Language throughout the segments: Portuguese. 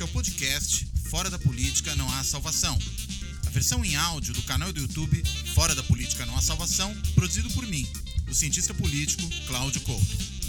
Este é o podcast Fora da Política Não Há Salvação. A versão em áudio do canal do YouTube Fora da Política Não Há Salvação, produzido por mim, o cientista político Cláudio Couto.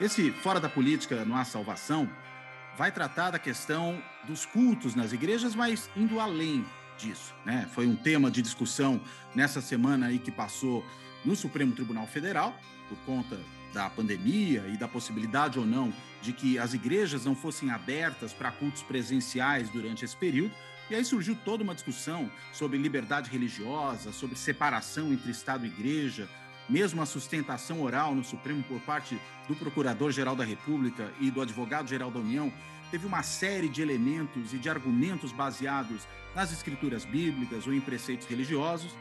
Esse Fora da Política Não Há Salvação vai tratar da questão dos cultos nas igrejas, mas indo além disso. Né? Foi um tema de discussão nessa semana aí que passou no Supremo Tribunal Federal, por conta da pandemia e da possibilidade ou não de que as igrejas não fossem abertas para cultos presenciais durante esse período. E aí surgiu toda uma discussão sobre liberdade religiosa, sobre separação entre Estado e igreja, mesmo a sustentação oral no Supremo por parte do Procurador-Geral da República e do Advogado-Geral da União teve uma série de elementos e de argumentos baseados nas escrituras bíblicas ou em preceitos religiosos.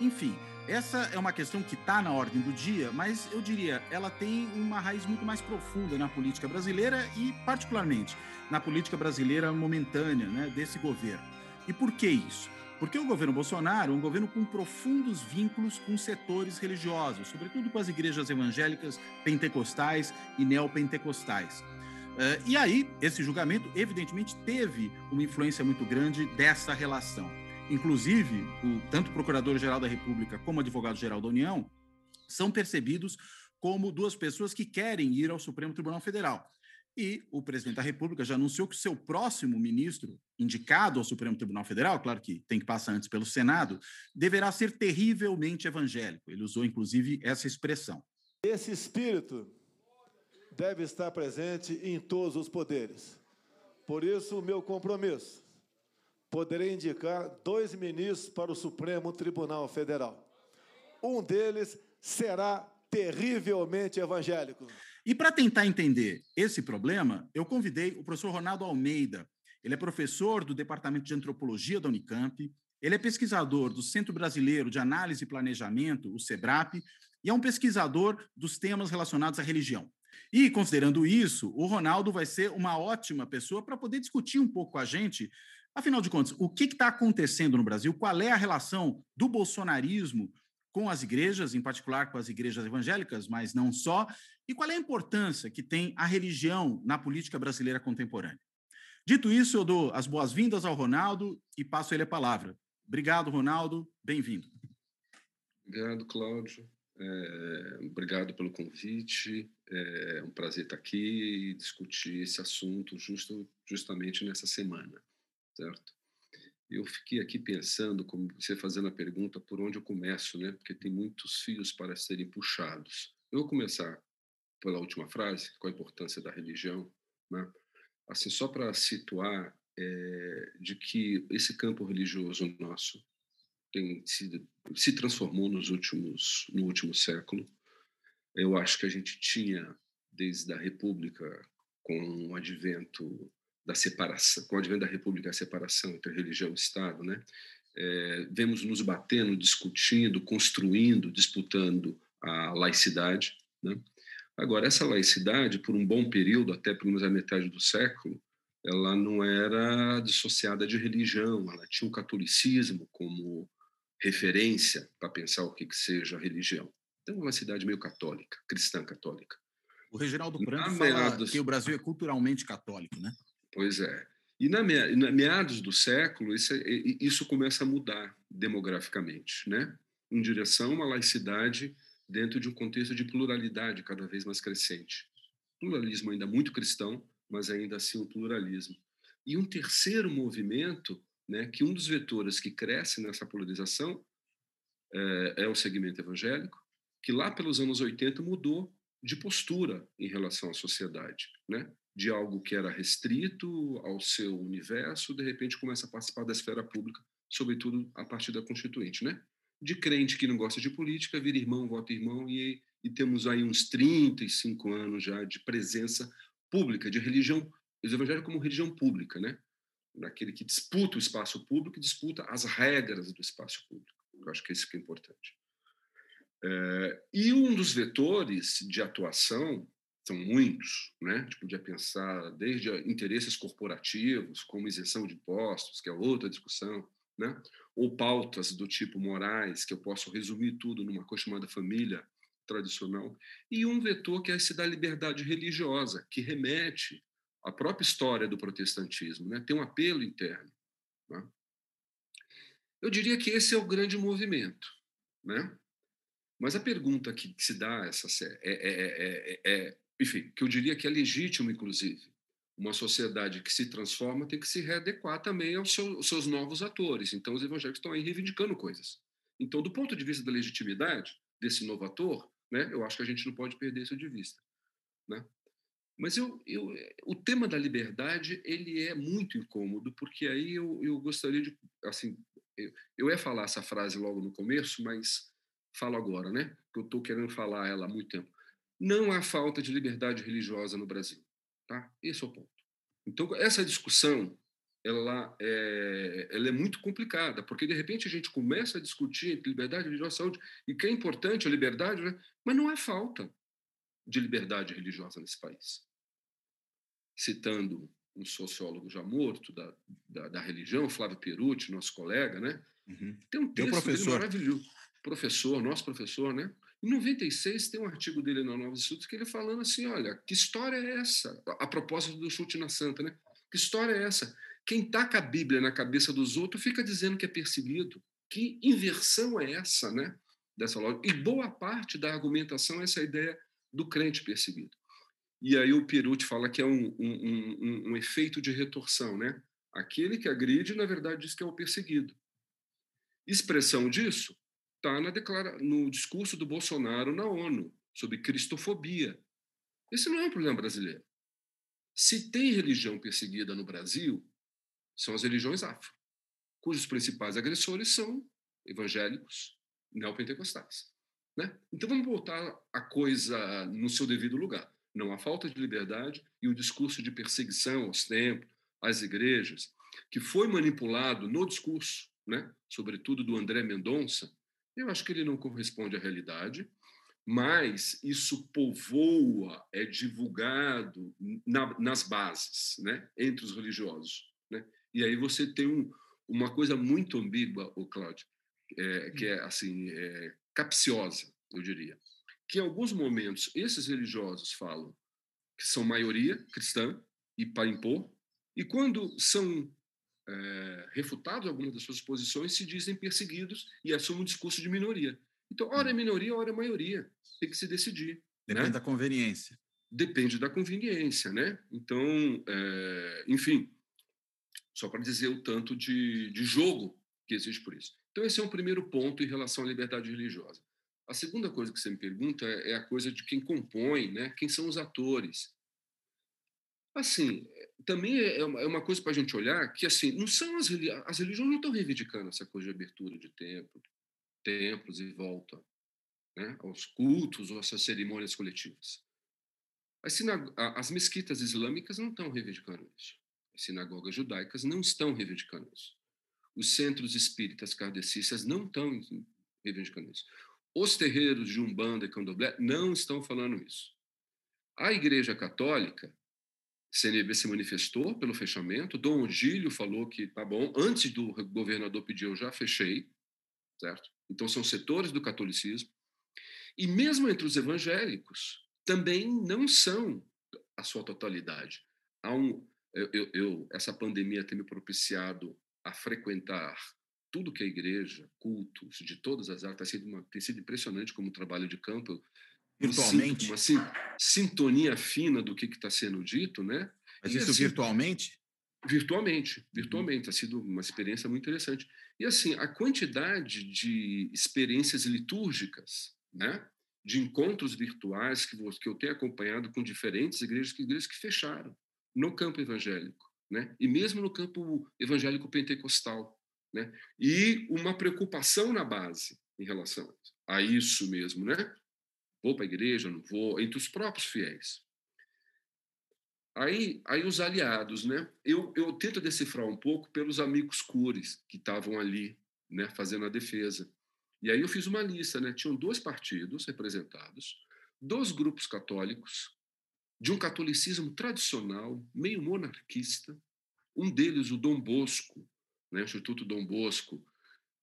Enfim, essa é uma questão que está na ordem do dia, mas eu diria, ela tem uma raiz muito mais profunda na política brasileira e, particularmente, na política brasileira momentânea né, desse governo. E por que isso? Porque o governo Bolsonaro é um governo com profundos vínculos com setores religiosos, sobretudo com as igrejas evangélicas, pentecostais e neopentecostais. Uh, e aí, esse julgamento, evidentemente, teve uma influência muito grande dessa relação. Inclusive, o, tanto o Procurador-Geral da República como o Advogado-Geral da União são percebidos como duas pessoas que querem ir ao Supremo Tribunal Federal. E o presidente da República já anunciou que o seu próximo ministro, indicado ao Supremo Tribunal Federal, claro que tem que passar antes pelo Senado, deverá ser terrivelmente evangélico. Ele usou, inclusive, essa expressão. Esse espírito deve estar presente em todos os poderes. Por isso, o meu compromisso. Poderei indicar dois ministros para o Supremo Tribunal Federal. Um deles será terrivelmente evangélico. E para tentar entender esse problema, eu convidei o professor Ronaldo Almeida. Ele é professor do Departamento de Antropologia da Unicamp, ele é pesquisador do Centro Brasileiro de Análise e Planejamento, o SEBRAP, e é um pesquisador dos temas relacionados à religião. E, considerando isso, o Ronaldo vai ser uma ótima pessoa para poder discutir um pouco com a gente, afinal de contas, o que está acontecendo no Brasil, qual é a relação do bolsonarismo com as igrejas, em particular com as igrejas evangélicas, mas não só, e qual é a importância que tem a religião na política brasileira contemporânea. Dito isso, eu dou as boas-vindas ao Ronaldo e passo ele a palavra. Obrigado, Ronaldo. Bem-vindo. Obrigado, Cláudio. É, obrigado pelo convite. É um prazer estar aqui e discutir esse assunto justo, justamente nessa semana, certo? Eu fiquei aqui pensando, como você fazendo a pergunta, por onde eu começo, né? Porque tem muitos fios para serem puxados. Eu vou começar pela última frase, com a importância da religião, né? Assim, só para situar é, de que esse campo religioso nosso tem sido, se transformou nos últimos no último século. Eu acho que a gente tinha desde a República com o advento da separação, com o advento da República, a separação entre religião e Estado, né? É, vemos nos batendo, discutindo, construindo, disputando a laicidade, né? Agora, essa laicidade, por um bom período, até pelo menos a metade do século, ela não era dissociada de religião, ela tinha o catolicismo como referência para pensar o que, que seja religião. Então, uma cidade meio católica, cristã católica. O Reginaldo Branco fala meados... que o Brasil é culturalmente católico, né? Pois é. E na, meados do século, é, isso começa a mudar demograficamente, né? em direção a uma laicidade dentro de um contexto de pluralidade cada vez mais crescente. Pluralismo ainda muito cristão, mas ainda assim um pluralismo. E um terceiro movimento, né, que um dos vetores que cresce nessa polarização é, é o segmento evangélico, que lá pelos anos 80 mudou de postura em relação à sociedade, né? De algo que era restrito ao seu universo, de repente começa a participar da esfera pública, sobretudo a partir da Constituinte, né? de crente que não gosta de política, vira irmão, vota irmão, e, e temos aí uns 35 anos já de presença pública, de religião, os evangélicos como religião pública, né? Daquele que disputa o espaço público, disputa as regras do espaço público. Eu acho que é isso que é importante. É, e um dos vetores de atuação são muitos, né? A gente podia pensar desde interesses corporativos, como isenção de impostos, que é outra discussão, né? Ou pautas do tipo morais, que eu posso resumir tudo numa coisa chamada família tradicional, e um vetor que é esse da liberdade religiosa, que remete à própria história do protestantismo, né? Tem um apelo interno. Né? Eu diria que esse é o grande movimento, né? Mas a pergunta que se dá essa é, é, é, é, enfim, que eu diria que é legítimo, inclusive. Uma sociedade que se transforma tem que se readequar também aos seus, aos seus novos atores. Então, os evangélicos estão aí reivindicando coisas. Então, do ponto de vista da legitimidade desse novo ator, né, eu acho que a gente não pode perder isso de vista. Né? Mas eu, eu, o tema da liberdade ele é muito incômodo, porque aí eu, eu gostaria de. Assim, eu, eu ia falar essa frase logo no começo, mas falo agora, né? Que eu estou querendo falar ela há muito tempo. Não há falta de liberdade religiosa no Brasil. Tá? Esse é o ponto. Então, essa discussão ela é, ela é muito complicada, porque de repente a gente começa a discutir entre liberdade religiosa e saúde, e que é importante a liberdade, né? mas não há falta de liberdade religiosa nesse país. Citando um sociólogo já morto da, da, da religião, Flávio Perucci, nosso colega, né? Uhum. Tem um texto professor. maravilhoso. Professor, nosso professor, né? Em 96 tem um artigo dele na Novos Estudos que ele falando assim, olha, que história é essa? A propósito do chute na santa, né? Que história é essa? Quem taca a Bíblia na cabeça dos outros fica dizendo que é perseguido. Que inversão é essa, né? Dessa lógica. E boa parte da argumentação é essa ideia do crente perseguido. E aí o Perucci fala que é um, um, um, um efeito de retorção, né? Aquele que agride, na verdade, diz que é o perseguido. Expressão disso está no discurso do Bolsonaro na ONU sobre cristofobia. Esse não é um problema brasileiro. Se tem religião perseguida no Brasil, são as religiões afro, cujos principais agressores são evangélicos neopentecostais. Né? Então vamos voltar a coisa no seu devido lugar. Não há falta de liberdade e o discurso de perseguição aos templos, às igrejas, que foi manipulado no discurso, né, sobretudo do André Mendonça, eu acho que ele não corresponde à realidade, mas isso povoa, é divulgado na, nas bases, né, entre os religiosos. Né? E aí você tem um, uma coisa muito ambígua, o Cláudio, é, que é assim é, capciosa, eu diria, que em alguns momentos esses religiosos falam que são maioria cristã e para impor, e quando são é, refutados algumas das suas posições, se dizem perseguidos e assumem um discurso de minoria. Então, ora é hum. minoria, ora é maioria. Tem que se decidir. Depende né? da conveniência. Depende da conveniência, né? Então, é, enfim, só para dizer o tanto de, de jogo que existe por isso. Então, esse é um primeiro ponto em relação à liberdade religiosa. A segunda coisa que você me pergunta é, é a coisa de quem compõe, né? Quem são os atores? Assim, também é, é uma, é uma coisa para a gente olhar que assim não são as, as religiões não estão reivindicando essa coisa de abertura de templo, templos e volta né, aos cultos ou essas cerimônias coletivas. As, as mesquitas islâmicas não estão reivindicando isso. As sinagogas judaicas não estão reivindicando isso. Os centros espíritas kardecistas não estão reivindicando isso. Os terreiros de Umbanda e Candomblé não estão falando isso. A Igreja Católica CNB se manifestou pelo fechamento, Dom Odílio falou que tá bom, antes do governador pedir eu já fechei, certo? Então são setores do catolicismo. E mesmo entre os evangélicos, também não são a sua totalidade. Há um, eu, eu, eu essa pandemia tem me propiciado a frequentar tudo que é igreja, cultos de todas as áreas, tem sido, uma, tem sido impressionante como trabalho de campo virtualmente. Uma assim, sintonia fina do que está sendo dito, né? Mas e, isso assim, virtualmente? Virtualmente, uhum. virtualmente. Uhum. Ha sido uma experiência muito interessante. E assim, a quantidade de experiências litúrgicas, né? De encontros virtuais que, que eu tenho acompanhado com diferentes igrejas, que igrejas que fecharam no campo evangélico, né? E mesmo no campo evangélico pentecostal, né? E uma preocupação na base, em relação a isso mesmo, né? Vou para a igreja, não vou, entre os próprios fiéis. Aí, aí os aliados, né? Eu, eu tento decifrar um pouco pelos amigos cures que estavam ali, né, fazendo a defesa. E aí eu fiz uma lista, né? Tinham dois partidos representados, dois grupos católicos, de um catolicismo tradicional, meio monarquista. Um deles, o Dom Bosco, né, o Instituto Dom Bosco,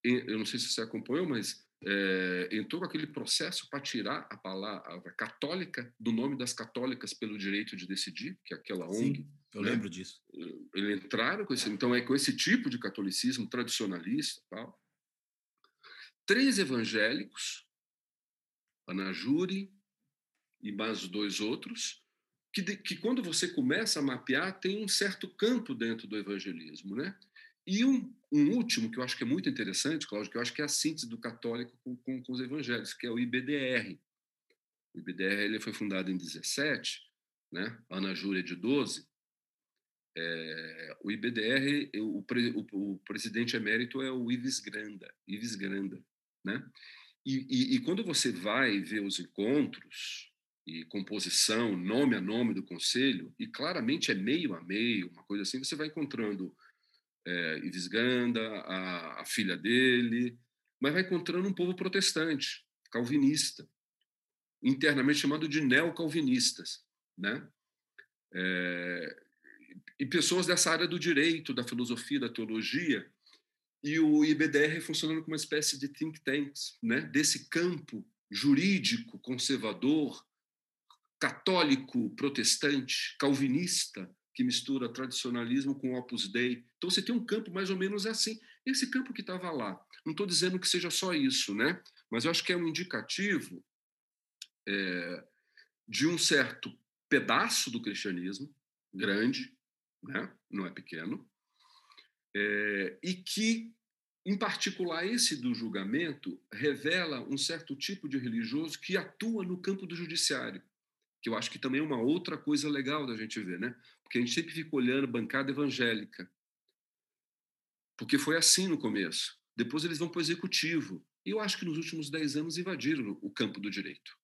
eu não sei se você acompanhou, mas é, entrou com aquele processo para tirar a palavra católica do nome das católicas pelo direito de decidir, que é aquela ONG. Sim, eu né? lembro disso. Eles entraram com esse, então é com esse tipo de catolicismo tradicionalista, tal. Três evangélicos, Ana Júri e mais dois outros, que, de, que quando você começa a mapear tem um certo campo dentro do evangelismo, né? E um, um, último, que eu acho que é muito interessante, Cláudio, que eu acho que é a síntese do católico com, com, com os evangélicos, que é o IBDR. O IBDR ele foi fundado em 17, né? Ana Júlia de 12. É, o IBDR, o, o, o, presidente emérito é o Ives Granda, Ives Granda, né? E, e, e quando você vai ver os encontros e composição, nome a nome do conselho, e claramente é meio a meio, uma coisa assim, você vai encontrando é, Ives a, a filha dele, mas vai encontrando um povo protestante, calvinista, internamente chamado de neocalvinistas, né? É, e pessoas dessa área do direito, da filosofia, da teologia, e o IBDR funcionando como uma espécie de think tanks, né? Desse campo jurídico conservador, católico, protestante, calvinista, que mistura tradicionalismo com opus dei. Então você tem um campo mais ou menos assim. Esse campo que estava lá. Não estou dizendo que seja só isso, né? Mas eu acho que é um indicativo é, de um certo pedaço do cristianismo grande, né? Não é pequeno, é, e que, em particular, esse do julgamento revela um certo tipo de religioso que atua no campo do judiciário que eu acho que também é uma outra coisa legal da gente ver, né? Porque a gente sempre fica olhando bancada evangélica. Porque foi assim no começo. Depois eles vão para o executivo. E eu acho que nos últimos dez anos invadiram o campo do direito.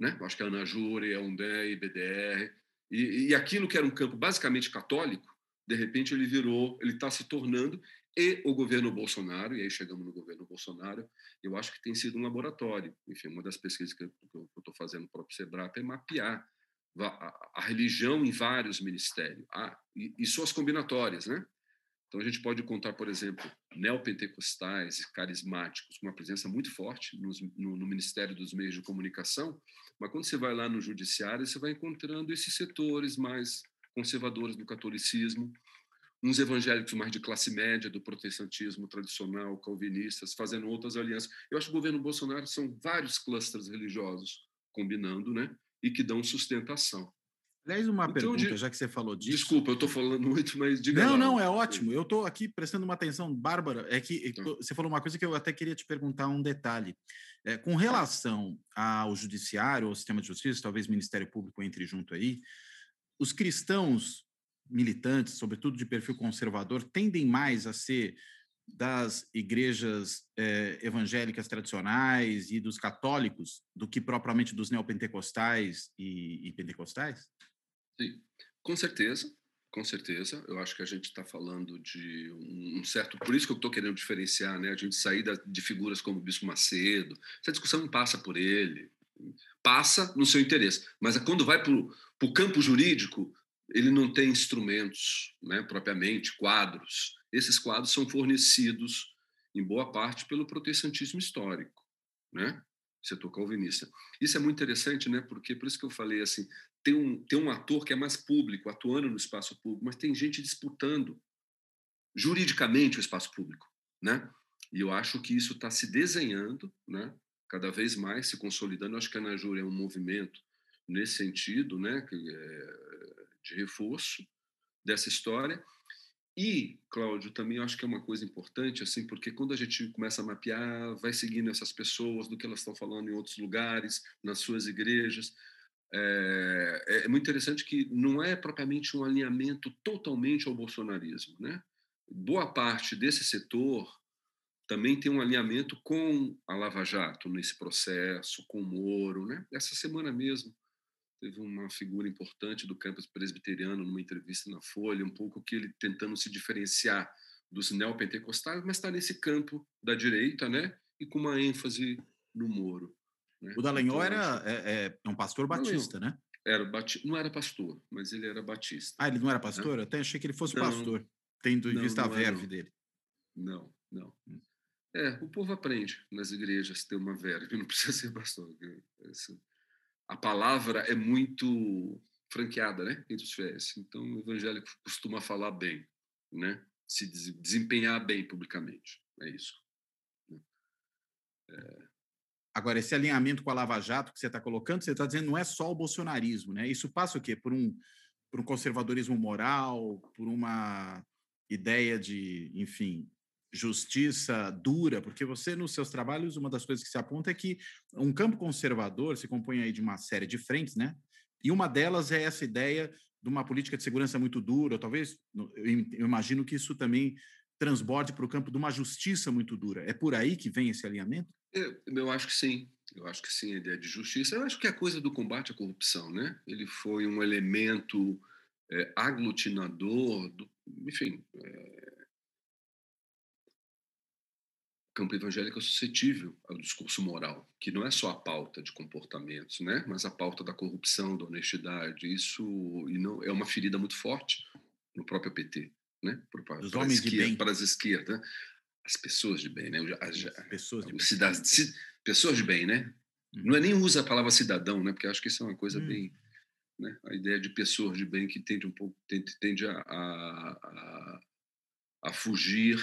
Né? Eu acho que a Ana Júri, a UNDE, BDR. E, e aquilo que era um campo basicamente católico, de repente ele virou, ele está se tornando e o governo Bolsonaro, e aí chegamos no governo Bolsonaro, eu acho que tem sido um laboratório. Enfim, uma das pesquisas que eu estou fazendo no próprio SEBRAP é mapear a, a religião em vários ministérios ah, e, e, suas combinatórias, né? Então a gente pode contar, por exemplo, neopentecostais carismáticos com uma presença muito forte no, no Ministério dos Meios de Comunicação, mas quando você vai lá no judiciário, você vai encontrando esses setores mais conservadores do catolicismo, uns evangélicos mais de classe média, do protestantismo tradicional, calvinistas, fazendo outras alianças. Eu acho que o governo Bolsonaro são vários clusters religiosos combinando, né? E que dão sustentação. Aliás, uma então, pergunta, de... já que você falou disso. Desculpa, eu estou falando muito, mas diga Não, lá. não, é ótimo. Eu estou aqui prestando uma atenção bárbara. É que então. você falou uma coisa que eu até queria te perguntar um detalhe. É, com relação ao judiciário, ao sistema de justiça, talvez o Ministério Público entre junto aí, os cristãos militantes, sobretudo de perfil conservador, tendem mais a ser das igrejas eh, evangélicas tradicionais e dos católicos do que propriamente dos neopentecostais e, e pentecostais? Sim, com certeza, com certeza. Eu acho que a gente está falando de um certo. Por isso que eu estou querendo diferenciar, né? A gente sair de figuras como o Bispo Macedo. Essa discussão não passa por ele, passa no seu interesse. Mas quando vai para o campo jurídico, ele não tem instrumentos, né, propriamente, quadros. Esses quadros são fornecidos, em boa parte, pelo protestantismo histórico, né? setor calvinista. Isso é muito interessante, né? Porque por isso que eu falei assim, tem um tem um ator que é mais público, atuando no espaço público, mas tem gente disputando juridicamente o espaço público, né? E eu acho que isso está se desenhando, né? Cada vez mais se consolidando. Eu acho que a Najur é um movimento nesse sentido, né? Que é, de reforço dessa história. E, Cláudio, também acho que é uma coisa importante, assim, porque quando a gente começa a mapear, vai seguindo essas pessoas, do que elas estão falando em outros lugares, nas suas igrejas, é, é muito interessante que não é propriamente um alinhamento totalmente ao bolsonarismo, né? Boa parte desse setor também tem um alinhamento com a Lava Jato nesse processo, com o Moro. Né? Essa semana mesmo teve uma figura importante do campus presbiteriano numa entrevista na Folha, um pouco que ele tentando se diferenciar dos neopentecostais, mas está nesse campo da direita, né? E com uma ênfase no Moro. Né? O Dallagnol então, era é, é, um pastor batista, não, né? Era não era pastor, mas ele era batista. Ah, ele não era né? pastor? Né? Até achei que ele fosse não, pastor, tendo em vista a verve dele. Não, não. Hum. É, o povo aprende nas igrejas ter uma verve, não precisa ser pastor. A palavra é muito franqueada, né, entre os fiéis. Então, o evangélico costuma falar bem, né? Se desempenhar bem publicamente. É isso. É... Agora, esse alinhamento com a Lava Jato que você está colocando, você está dizendo não é só o bolsonarismo, né? Isso passa o quê? Por um, por um conservadorismo moral, por uma ideia de, enfim, justiça dura, porque você, nos seus trabalhos, uma das coisas que se aponta é que um campo conservador se compõe aí de uma série de frentes, né? E uma delas é essa ideia de uma política de segurança muito dura, talvez, eu imagino que isso também transborde para o campo de uma justiça muito dura. É por aí que vem esse alinhamento? Eu, eu acho que sim. Eu acho que sim, a ideia de justiça. Eu acho que é a coisa do combate à corrupção, né? Ele foi um elemento é, aglutinador, do, enfim, é, campo evangélico é suscetível ao discurso moral, que não é só a pauta de comportamentos, né, mas a pauta da corrupção, da honestidade. Isso e não é uma ferida muito forte no próprio PT, né, para, Os homens esquerda, de bem. para as esquerdas, as pessoas de bem, né, as, as pessoas de bem. pessoas de bem, né. Uhum. Não é nem usa a palavra cidadão, né, porque acho que isso é uma coisa uhum. bem né, a ideia de pessoas de bem que tende um pouco tende, tende a, a, a, a fugir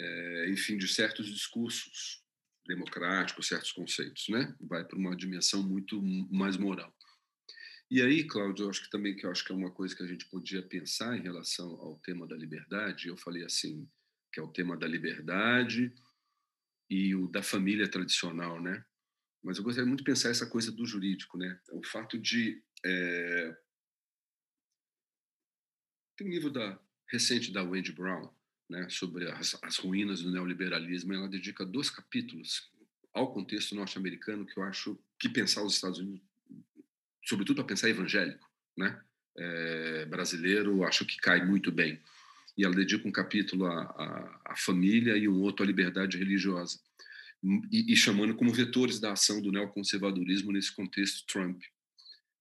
é, enfim, de certos discursos democráticos, certos conceitos, né? Vai para uma dimensão muito mais moral. E aí, Cláudio, eu acho que também que eu acho que é uma coisa que a gente podia pensar em relação ao tema da liberdade. Eu falei assim, que é o tema da liberdade e o da família tradicional, né? Mas eu gostaria muito de pensar essa coisa do jurídico, né? O fato de é... tem um livro da recente da Wade Brown né, sobre as, as ruínas do neoliberalismo, ela dedica dois capítulos ao contexto norte-americano que eu acho que pensar os Estados Unidos, sobretudo a pensar evangélico, né, é, brasileiro, acho que cai muito bem. E ela dedica um capítulo à, à, à família e um outro à liberdade religiosa, e, e, chamando como vetores da ação do neoconservadorismo nesse contexto Trump.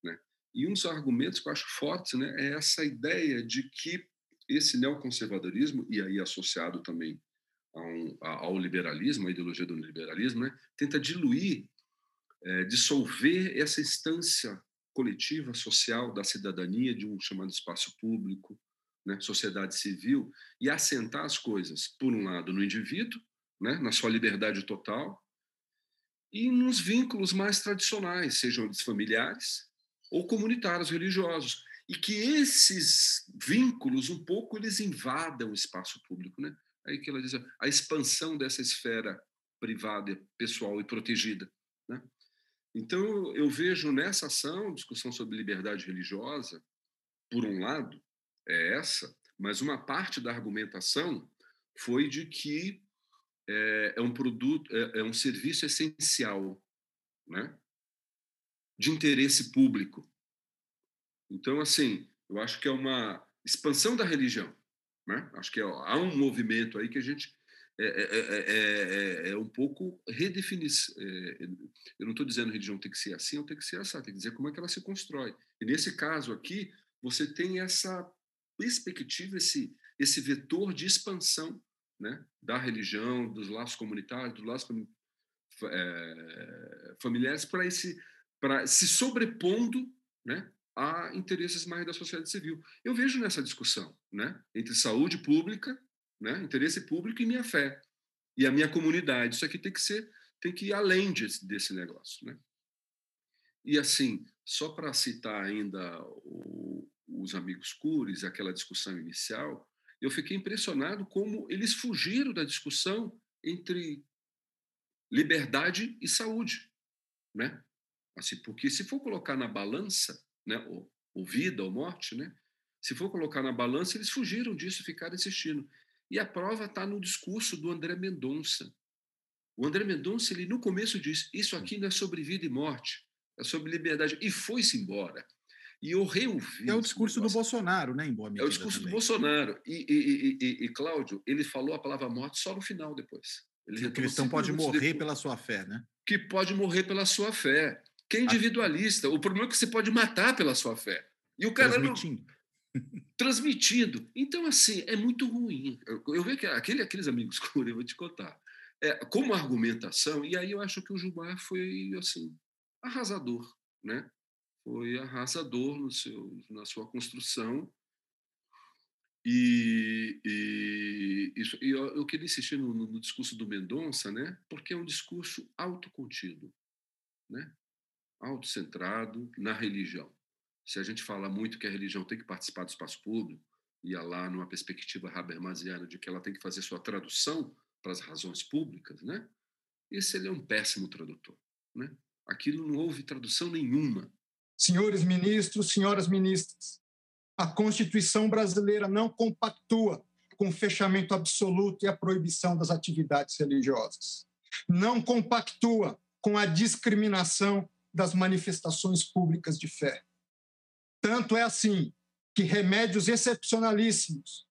Né? E um dos argumentos que eu acho fortes né, é essa ideia de que esse neoconservadorismo, e aí associado também um, ao liberalismo, a ideologia do liberalismo, né, tenta diluir, é, dissolver essa instância coletiva, social da cidadania, de um chamado espaço público, né, sociedade civil, e assentar as coisas, por um lado, no indivíduo, né, na sua liberdade total, e nos vínculos mais tradicionais, sejam eles familiares ou comunitários, religiosos e que esses vínculos um pouco eles invadam o espaço público, né? Aí que ela diz a expansão dessa esfera privada, pessoal e protegida, né? Então eu vejo nessa ação discussão sobre liberdade religiosa, por um lado é essa, mas uma parte da argumentação foi de que é, é um produto, é, é um serviço essencial, né? De interesse público então, assim, eu acho que é uma expansão da religião. Né? Acho que há um movimento aí que a gente é, é, é, é um pouco redefinir. eu não estou dizendo religião tem que ser assim ou tem que ser assim, tem que dizer como é que ela se constrói. E nesse caso aqui, você tem essa perspectiva, esse, esse vetor de expansão né, da religião, dos laços comunitários, dos laços familiares, para esse para se sobrepondo né, a interesses mais da sociedade civil. Eu vejo nessa discussão, né, entre saúde pública, né, interesse público e minha fé e a minha comunidade. Isso aqui tem que ser, tem que ir além desse, desse negócio, né? E assim, só para citar ainda o, os amigos Cures, aquela discussão inicial, eu fiquei impressionado como eles fugiram da discussão entre liberdade e saúde, né? Assim, porque se for colocar na balança, né, ou, ou vida ou morte, né? Se for colocar na balança, eles fugiram disso, ficaram insistindo. E a prova está no discurso do André Mendonça. O André Mendonça, ele no começo diz: Isso aqui não é sobre vida e morte, é sobre liberdade. E foi-se embora. E eu reouvi. É o discurso do Bolsonaro, né, em boa medida. É o discurso também. do Bolsonaro. E, e, e, e, Cláudio, ele falou a palavra morte só no final depois. Ele que o cristão pode morrer depois, pela sua fé, né? Que pode morrer pela sua fé. Que é individualista. O problema é que você pode matar pela sua fé. E o cara Transmitindo. Não... Transmitindo. Então, assim, é muito ruim. Eu, eu vejo que aquele, aqueles amigos que eu vou te contar. É, como argumentação, e aí eu acho que o Gilmar foi, assim, arrasador, né? foi arrasador no seu, na sua construção. E, e, isso, e eu, eu, queria insistir no, no, discurso do Mendonça, né? porque é um discurso autocontido, né? Autocentrado na religião. Se a gente fala muito que a religião tem que participar do espaço público, e lá numa perspectiva habermasiana de que ela tem que fazer sua tradução para as razões públicas, né? esse ele é um péssimo tradutor. Né? Aquilo não houve tradução nenhuma senhores ministros, senhoras ministras, a Constituição brasileira não compactua com o fechamento absoluto e a proibição das atividades religiosas. Não compactua com a discriminação das manifestações públicas de fé. Tanto é assim que remédios excepcionalíssimos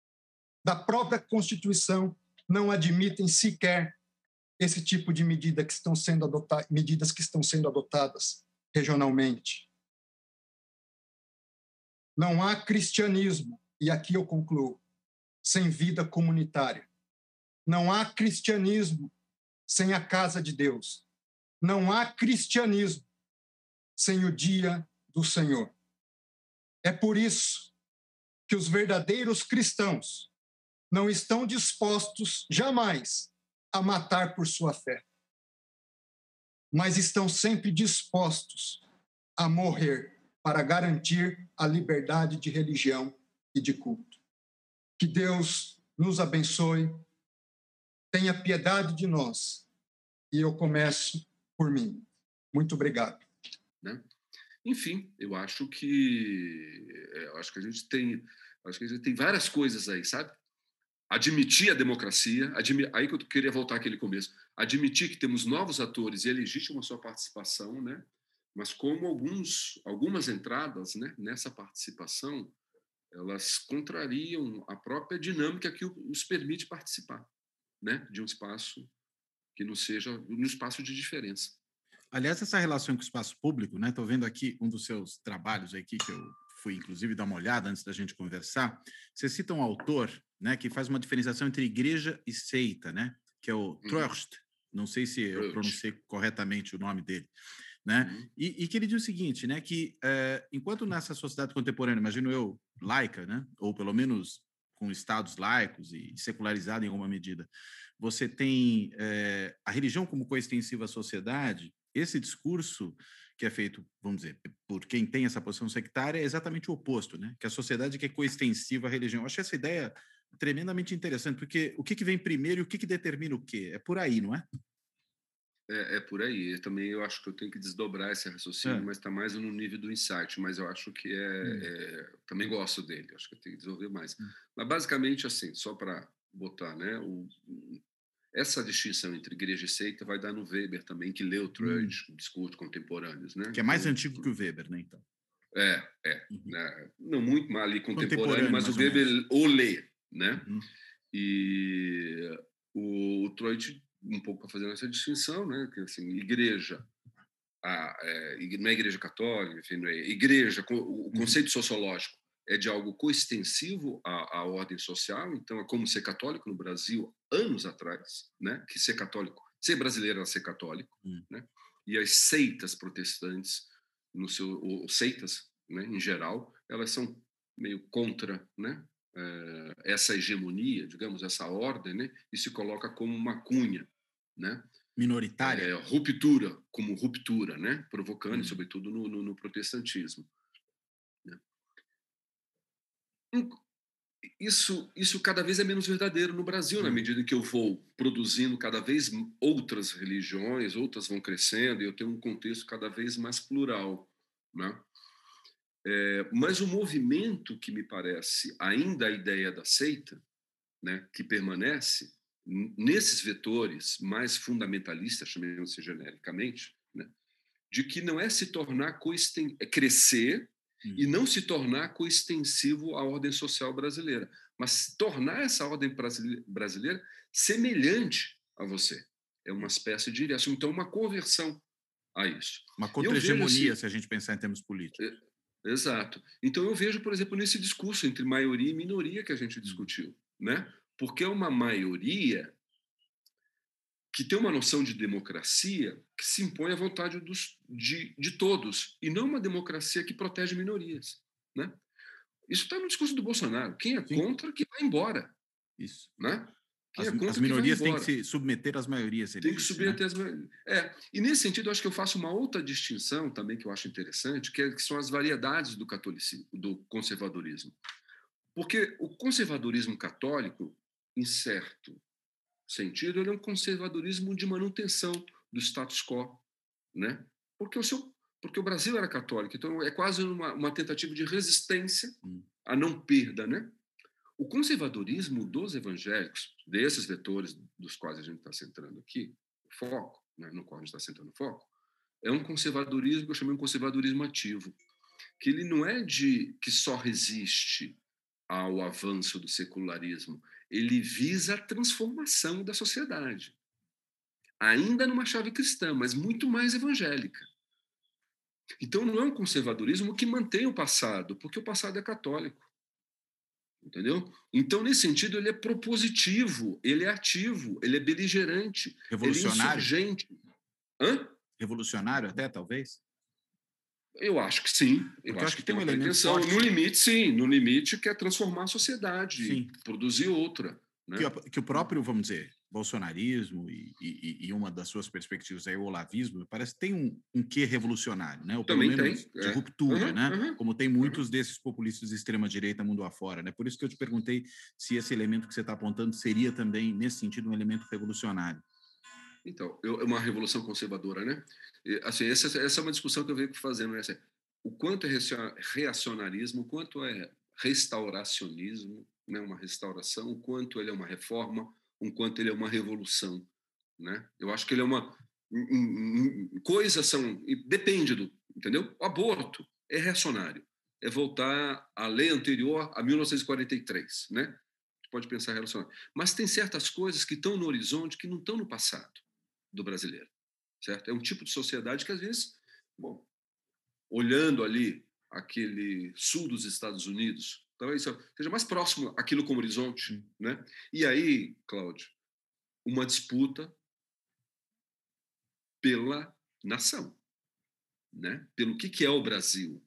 da própria Constituição não admitem sequer esse tipo de medida que estão sendo adotadas, medidas que estão sendo adotadas regionalmente. Não há cristianismo, e aqui eu concluo, sem vida comunitária. Não há cristianismo sem a casa de Deus. Não há cristianismo sem o dia do Senhor. É por isso que os verdadeiros cristãos não estão dispostos jamais a matar por sua fé, mas estão sempre dispostos a morrer para garantir a liberdade de religião e de culto. Que Deus nos abençoe, tenha piedade de nós. E eu começo por mim. Muito obrigado. Né? Enfim, eu acho que é, eu acho que a gente tem acho que a gente tem várias coisas aí, sabe? Admitir a democracia, admi aí que eu queria voltar àquele começo, admitir que temos novos atores e é legítima a sua participação, né? mas como alguns, algumas entradas né, nessa participação elas contrariam a própria dinâmica que os permite participar né, de um espaço que não seja um espaço de diferença. Aliás, essa relação com o espaço público, né? Estou vendo aqui um dos seus trabalhos aqui que eu fui inclusive dar uma olhada antes da gente conversar. Você cita um autor, né, que faz uma diferenciação entre igreja e seita, né? Que é o uhum. Trost. Não sei se eu pronunciei corretamente o nome dele né? Uhum. E, e, que ele diz o seguinte, né? Que é, enquanto nessa sociedade contemporânea, imagino eu, laica, né? Ou pelo menos com estados laicos e secularizado em alguma medida, você tem é, a religião como coextensiva à sociedade, esse discurso que é feito, vamos dizer, por quem tem essa posição sectária é exatamente o oposto, né? Que a sociedade que é coextensiva à religião. Eu acho essa ideia tremendamente interessante, porque o que, que vem primeiro e o que, que determina o quê? É por aí, não é? É, é, por aí. Eu também eu acho que eu tenho que desdobrar esse raciocínio, é. mas está mais no nível do insight. Mas eu acho que é, hum. é também gosto dele. Acho que eu tenho que desenvolver mais. Hum. Mas basicamente assim, só para botar, né? O, essa distinção entre igreja e seita vai dar no Weber também, que leu Trudge, hum. discursos contemporâneos, né? Que é mais então, antigo que o Weber, né? Então. É, é. Uhum. Né? Não muito mais ali contemporâneo, contemporâneo mas o Weber o lê, né? Uhum. E o, o um pouco fazer essa distinção, né? Que assim, igreja, a, é, não é igreja católica, enfim, não é igreja. O uhum. conceito sociológico é de algo coextensivo à, à ordem social. Então, é como ser católico no Brasil anos atrás, né? Que ser católico, ser brasileiro era ser católico, hum. né? E as seitas protestantes, no seu, ou seitas, né? Em geral, elas são meio contra, né? Eh, essa hegemonia, digamos, essa ordem, né, e se coloca como uma cunha, né? minoritária, é, ruptura, como ruptura, né, provocando, hum. sobretudo no, no, no protestantismo. Isso, isso cada vez é menos verdadeiro no Brasil, na medida em que eu vou produzindo cada vez outras religiões, outras vão crescendo, e eu tenho um contexto cada vez mais plural, né? É, mas o movimento que me parece ainda a ideia da seita, né, que permanece nesses vetores mais fundamentalistas, chamemos-se genericamente, né, de que não é se tornar é crescer hum. e não se tornar coextensivo à ordem social brasileira, mas tornar essa ordem brasileira semelhante a você. É uma espécie de então uma conversão a isso. Uma contra-hegemonia, assim, se a gente pensar em termos políticos. É, exato. Então eu vejo, por exemplo, nesse discurso entre maioria e minoria que a gente discutiu, né? Porque é uma maioria que tem uma noção de democracia que se impõe à vontade dos, de, de todos, e não uma democracia que protege minorias. Né? Isso está no discurso do Bolsonaro. Quem é Sim. contra, que vai embora. Isso. Né? As, é as, minorias têm que se submeter às maiorias. Tem que submeter né? às maiorias. É. E nesse sentido, eu acho que eu faço uma outra distinção também que eu acho interessante, que, é, que são as variedades do catolicismo, do conservadorismo. Porque o conservadorismo católico, em certo sentido, ele é um conservadorismo de manutenção do status quo, né? Porque o seu, porque o Brasil era católico, então é quase uma, uma tentativa de resistência hum. à não perda, né? O conservadorismo dos evangélicos, desses vetores dos quais a gente está centrando aqui, o foco, né, no qual a gente está centrando o foco, é um conservadorismo que eu chamei de um conservadorismo ativo, que ele não é de que só resiste ao avanço do secularismo, ele visa a transformação da sociedade. Ainda numa chave cristã, mas muito mais evangélica. Então não é um conservadorismo que mantém o passado, porque o passado é católico. Entendeu? Então, nesse sentido, ele é propositivo, ele é ativo, ele é beligerante, Revolucionário. ele é insurgente. Hã? Revolucionário até, talvez? Eu acho que sim. Eu acho, acho, que, tem uma pretensão. No limite, sim. No limite, quer transformar a sociedade, sim. produzir outra. Né? Que, que, o próprio, vamos dizer, bolsonarismo e, e, e, uma das suas perspectivas aí, o olavismo, parece que tem um, um quê revolucionário, né? Ou pelo Também menos tem. de é. ruptura, uhum, né? Uhum, Como tem muitos uhum. desses populistas de extrema-direita mundo afora, né? Por isso que eu te perguntei se esse elemento que você está apontando seria também, nesse sentido, um elemento revolucionário. Então, é uma revolução conservadora, né? assim, essa, essa é uma discussão que eu venho fazendo, né? Assim, o quanto é reacionarismo, o quanto é restauracionismo, né? uma restauração, o quanto ele é uma reforma, o quanto ele é uma revolução, né? Eu acho que ele é uma coisas são depende do, entendeu? O aborto é reacionário, é voltar à lei anterior a 1943, né? Pode pensar relacionado. Mas tem certas coisas que estão no horizonte que não estão no passado do brasileiro certo? É um tipo de sociedade que às vezes, bom, olhando ali aquele sul dos Estados Unidos, talvez seja mais próximo aquilo como horizonte, né? E aí, Cláudio, uma disputa pela nação, né? Pelo que que é o Brasil?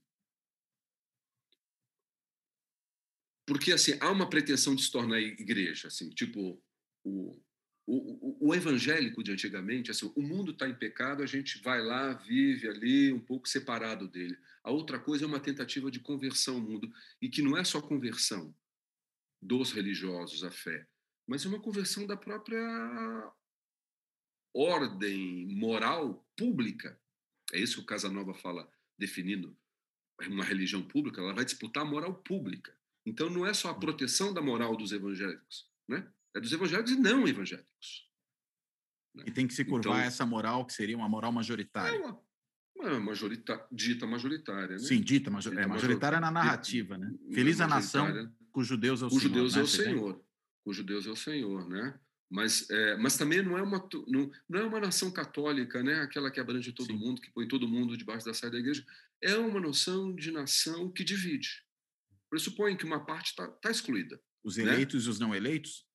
Porque assim, há uma pretensão de se tornar igreja, assim, tipo o o, o, o, evangélico de antigamente, assim, o mundo está em pecado, a gente vai lá, vive ali, um pouco separado dele. A outra coisa é uma tentativa de conversão ao mundo, e que não é só conversão dos religiosos à fé, mas é uma conversão da própria ordem moral pública. É isso que o Casanova fala, definindo uma religião pública, ela vai disputar a moral pública. Então não é só a proteção da moral dos evangélicos, né? É dos evangélicos e não evangélicos. Né? E tem que se curvar então, essa moral, que seria uma moral majoritária. É uma, uma majorita, dita majoritária. Né? Sim, dita, major, dita é, majoritária na narrativa. Né? Feliz a nação cujo Deus é o cujo Senhor. Deus né? é o Senhor. Cujo Deus é o Senhor, né? Mas, é, mas também não é, uma, não, não é uma nação católica, né? aquela que abrange todo Sim. mundo, que põe todo mundo debaixo da saia da igreja. É uma noção de nação que divide. Pressupõe que uma parte está tá excluída. Os né? eleitos né? e os não eleitos?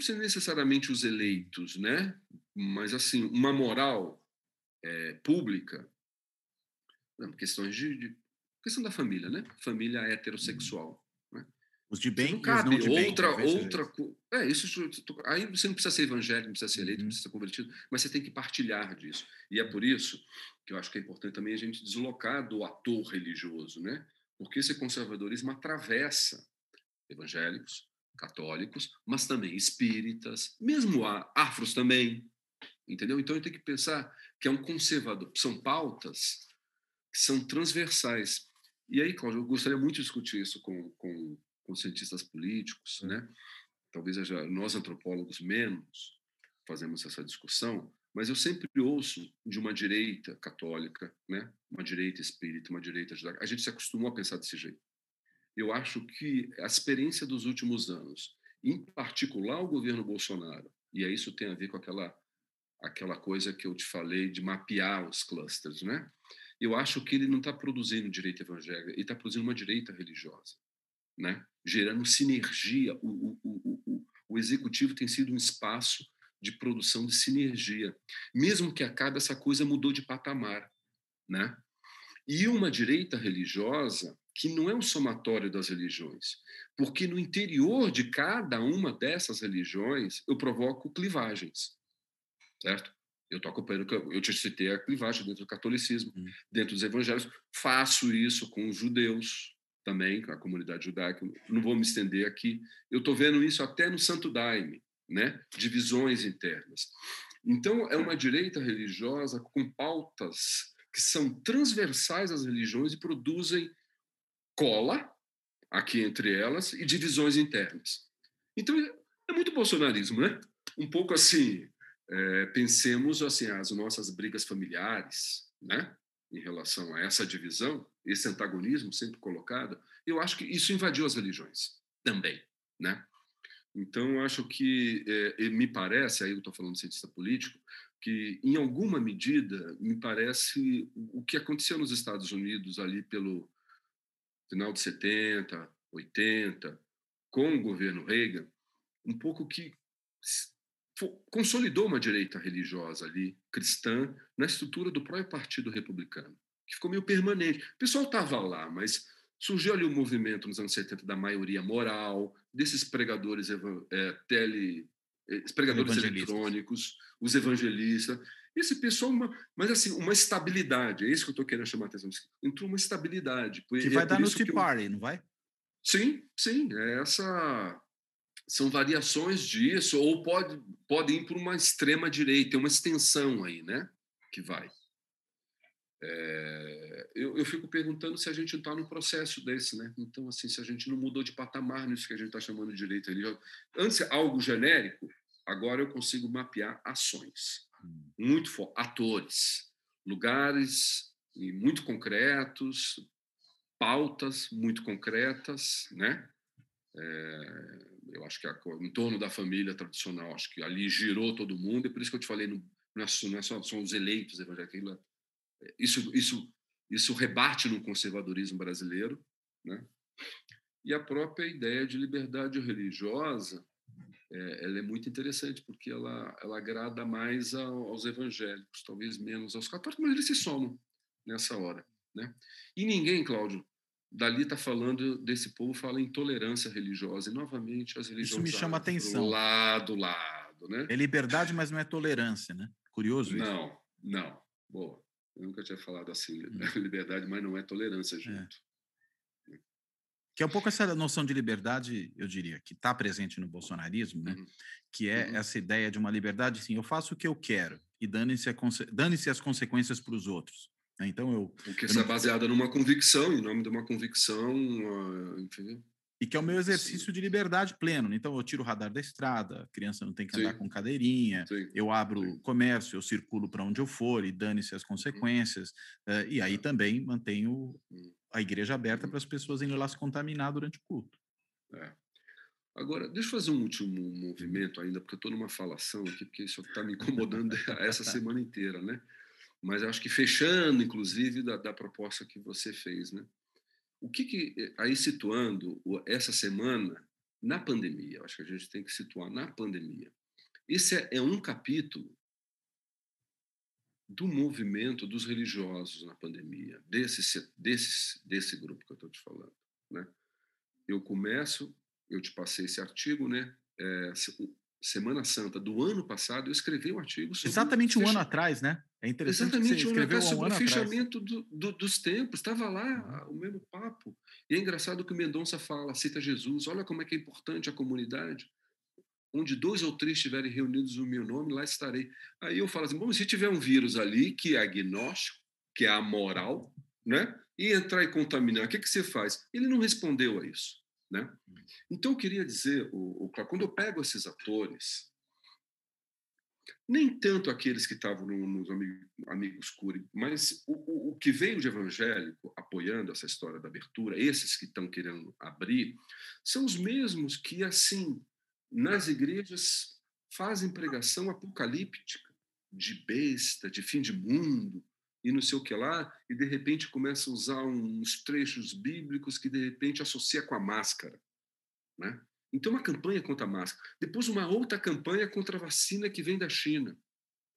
Não precisa necessariamente os eleitos, né? Mas assim, uma moral é, pública, não, questões de, de, questão da família, né? Família heterossexual. Né? Os de bem não cabe de outra bem, outra é isso. Aí você não precisa ser evangélico, não precisa ser eleito, uhum. não precisa ser convertido, mas você tem que partilhar disso. E é por isso que eu acho que é importante também a gente deslocar do ator religioso, né? Porque esse conservadorismo atravessa evangélicos, católicos, mas também espíritas, mesmo afros também, entendeu? Então eu tenho que pensar que é um conservador, são pautas que são transversais. E aí, Cláudio, eu gostaria muito de discutir isso com, com, com cientistas políticos, né? talvez nós antropólogos menos fazemos essa discussão, mas eu sempre ouço de uma direita católica, né? uma direita espírita, uma direita judaica. A gente se acostumou a pensar desse jeito. Eu acho que a experiência dos últimos anos, em particular o governo Bolsonaro, e isso tem a ver com aquela aquela coisa que eu te falei de mapear os clusters, né? Eu acho que ele não está produzindo direita evangélica, ele está produzindo uma direita religiosa, né? Gerando sinergia. O, o, o, o, o executivo tem sido um espaço de produção de sinergia, mesmo que acabe essa coisa mudou de patamar, né? E uma direita religiosa que não é um somatório das religiões, porque no interior de cada uma dessas religiões eu provoco clivagens, certo? Eu estou acompanhando, eu te citei a clivagem dentro do catolicismo, hum. dentro dos evangelhos, faço isso com os judeus também, com a comunidade judaica, não vou me estender aqui. Eu estou vendo isso até no Santo Daime, né? divisões internas. Então, é uma direita religiosa com pautas que são transversais às religiões e produzem cola aqui entre elas e divisões internas. Então, é muito bolsonarismo, né? Um pouco assim, é, pensemos assim, as nossas brigas familiares, né? Em relação a essa divisão, esse antagonismo sempre colocado, eu acho que isso invadiu as religiões também, né? Então, acho que, é, me parece, aí eu estou falando de cientista político, que, em alguma medida, me parece o que aconteceu nos Estados Unidos ali pelo final de 70, 80, com o governo Reagan, um pouco que consolidou uma direita religiosa ali, cristã, na estrutura do próprio Partido Republicano, que ficou meio permanente. O pessoal estava lá, mas Surgiu ali o um movimento nos anos 70 da maioria moral, desses pregadores é, tele, eh, pregadores eletrônicos, os evangelistas. Esse pessoal, uma, mas assim, uma estabilidade, é isso que eu estou querendo chamar a atenção. Entrou uma estabilidade. Que vai é dar no Tea Party, não vai? Sim, sim. É essa são variações disso, ou pode, pode ir para uma extrema direita, tem uma extensão aí, né? Que vai. É, eu, eu, fico perguntando se a gente está num processo desse, né? Então, assim, se a gente não mudou de patamar nisso que a gente está chamando de direito religioso. Antes, algo genérico, agora eu consigo mapear ações. Hum. Muito atores, lugares muito concretos, pautas muito concretas, né? É, eu acho que a, em torno da família tradicional, acho que ali girou todo mundo, e por isso que eu te falei, não, não é só, é são os eleitos evangélicos, isso, isso, isso rebate no conservadorismo brasileiro, né? E a própria ideia de liberdade religiosa, é, ela é muito interessante porque ela, ela agrada mais aos evangélicos, talvez menos aos católicos, mas eles se somam nessa hora, né? E ninguém, Cláudio, dali está falando desse povo fala em tolerância religiosa e novamente as religiões isso me chama atenção lado lado né é liberdade mas não é tolerância né curioso isso não não boa eu nunca tinha falado assim, hum. liberdade, mas não é tolerância é. junto. É. Que é um pouco essa noção de liberdade, eu diria, que está presente no bolsonarismo, né? Uhum. Que é uhum. essa ideia de uma liberdade, assim, eu faço o que eu quero e dane-se dane as consequências para os outros. Né? Então eu. Porque isso não... é baseada numa convicção, em nome de uma convicção, enfim. E que é o meu exercício Sim. de liberdade pleno. Então, eu tiro o radar da estrada, a criança não tem que andar Sim. com cadeirinha, Sim. eu abro comércio, eu circulo para onde eu for e dane-se as uhum. consequências. Uh, e aí também mantenho hum. A igreja aberta para as pessoas irem lá se contaminar durante o culto. É. Agora, deixa eu fazer um último movimento ainda, porque eu estou numa falação aqui, porque isso está me incomodando essa semana inteira, né? Mas acho que fechando, inclusive, da, da proposta que você fez, né? O que, que eh, aí situando essa semana na pandemia, acho que a gente tem que situar na pandemia. Esse é, é um capítulo do movimento dos religiosos na pandemia, desse, desse, desse grupo que eu estou te falando. Né? Eu começo, eu te passei esse artigo, né? É, Semana Santa do ano passado, eu escrevi um artigo sobre. Exatamente um fecha... ano atrás, né? É interessante Exatamente um ano atrás sobre um o fechamento do, do, dos tempos. Estava lá uhum. o mesmo papo. E é engraçado que o Mendonça fala, cita Jesus, olha como é que é importante a comunidade. Onde dois ou três estiverem reunidos no meu nome, lá estarei. Aí eu falo assim: bom, se tiver um vírus ali que é agnóstico, que é amoral, né? E entrar e contaminar, o que, que você faz? Ele não respondeu a isso. Né? Então, eu queria dizer, o, o, quando eu pego esses atores, nem tanto aqueles que estavam no, nos Amigos, amigos Cury, mas o, o, o, que veio de evangélico apoiando essa história da abertura, esses que estão querendo abrir, são os mesmos que, assim, nas igrejas fazem pregação apocalíptica, de besta, de fim de mundo, e não sei o que lá, e de repente começa a usar uns trechos bíblicos que de repente associa com a máscara. Né? Então, uma campanha contra a máscara. Depois, uma outra campanha contra a vacina que vem da China.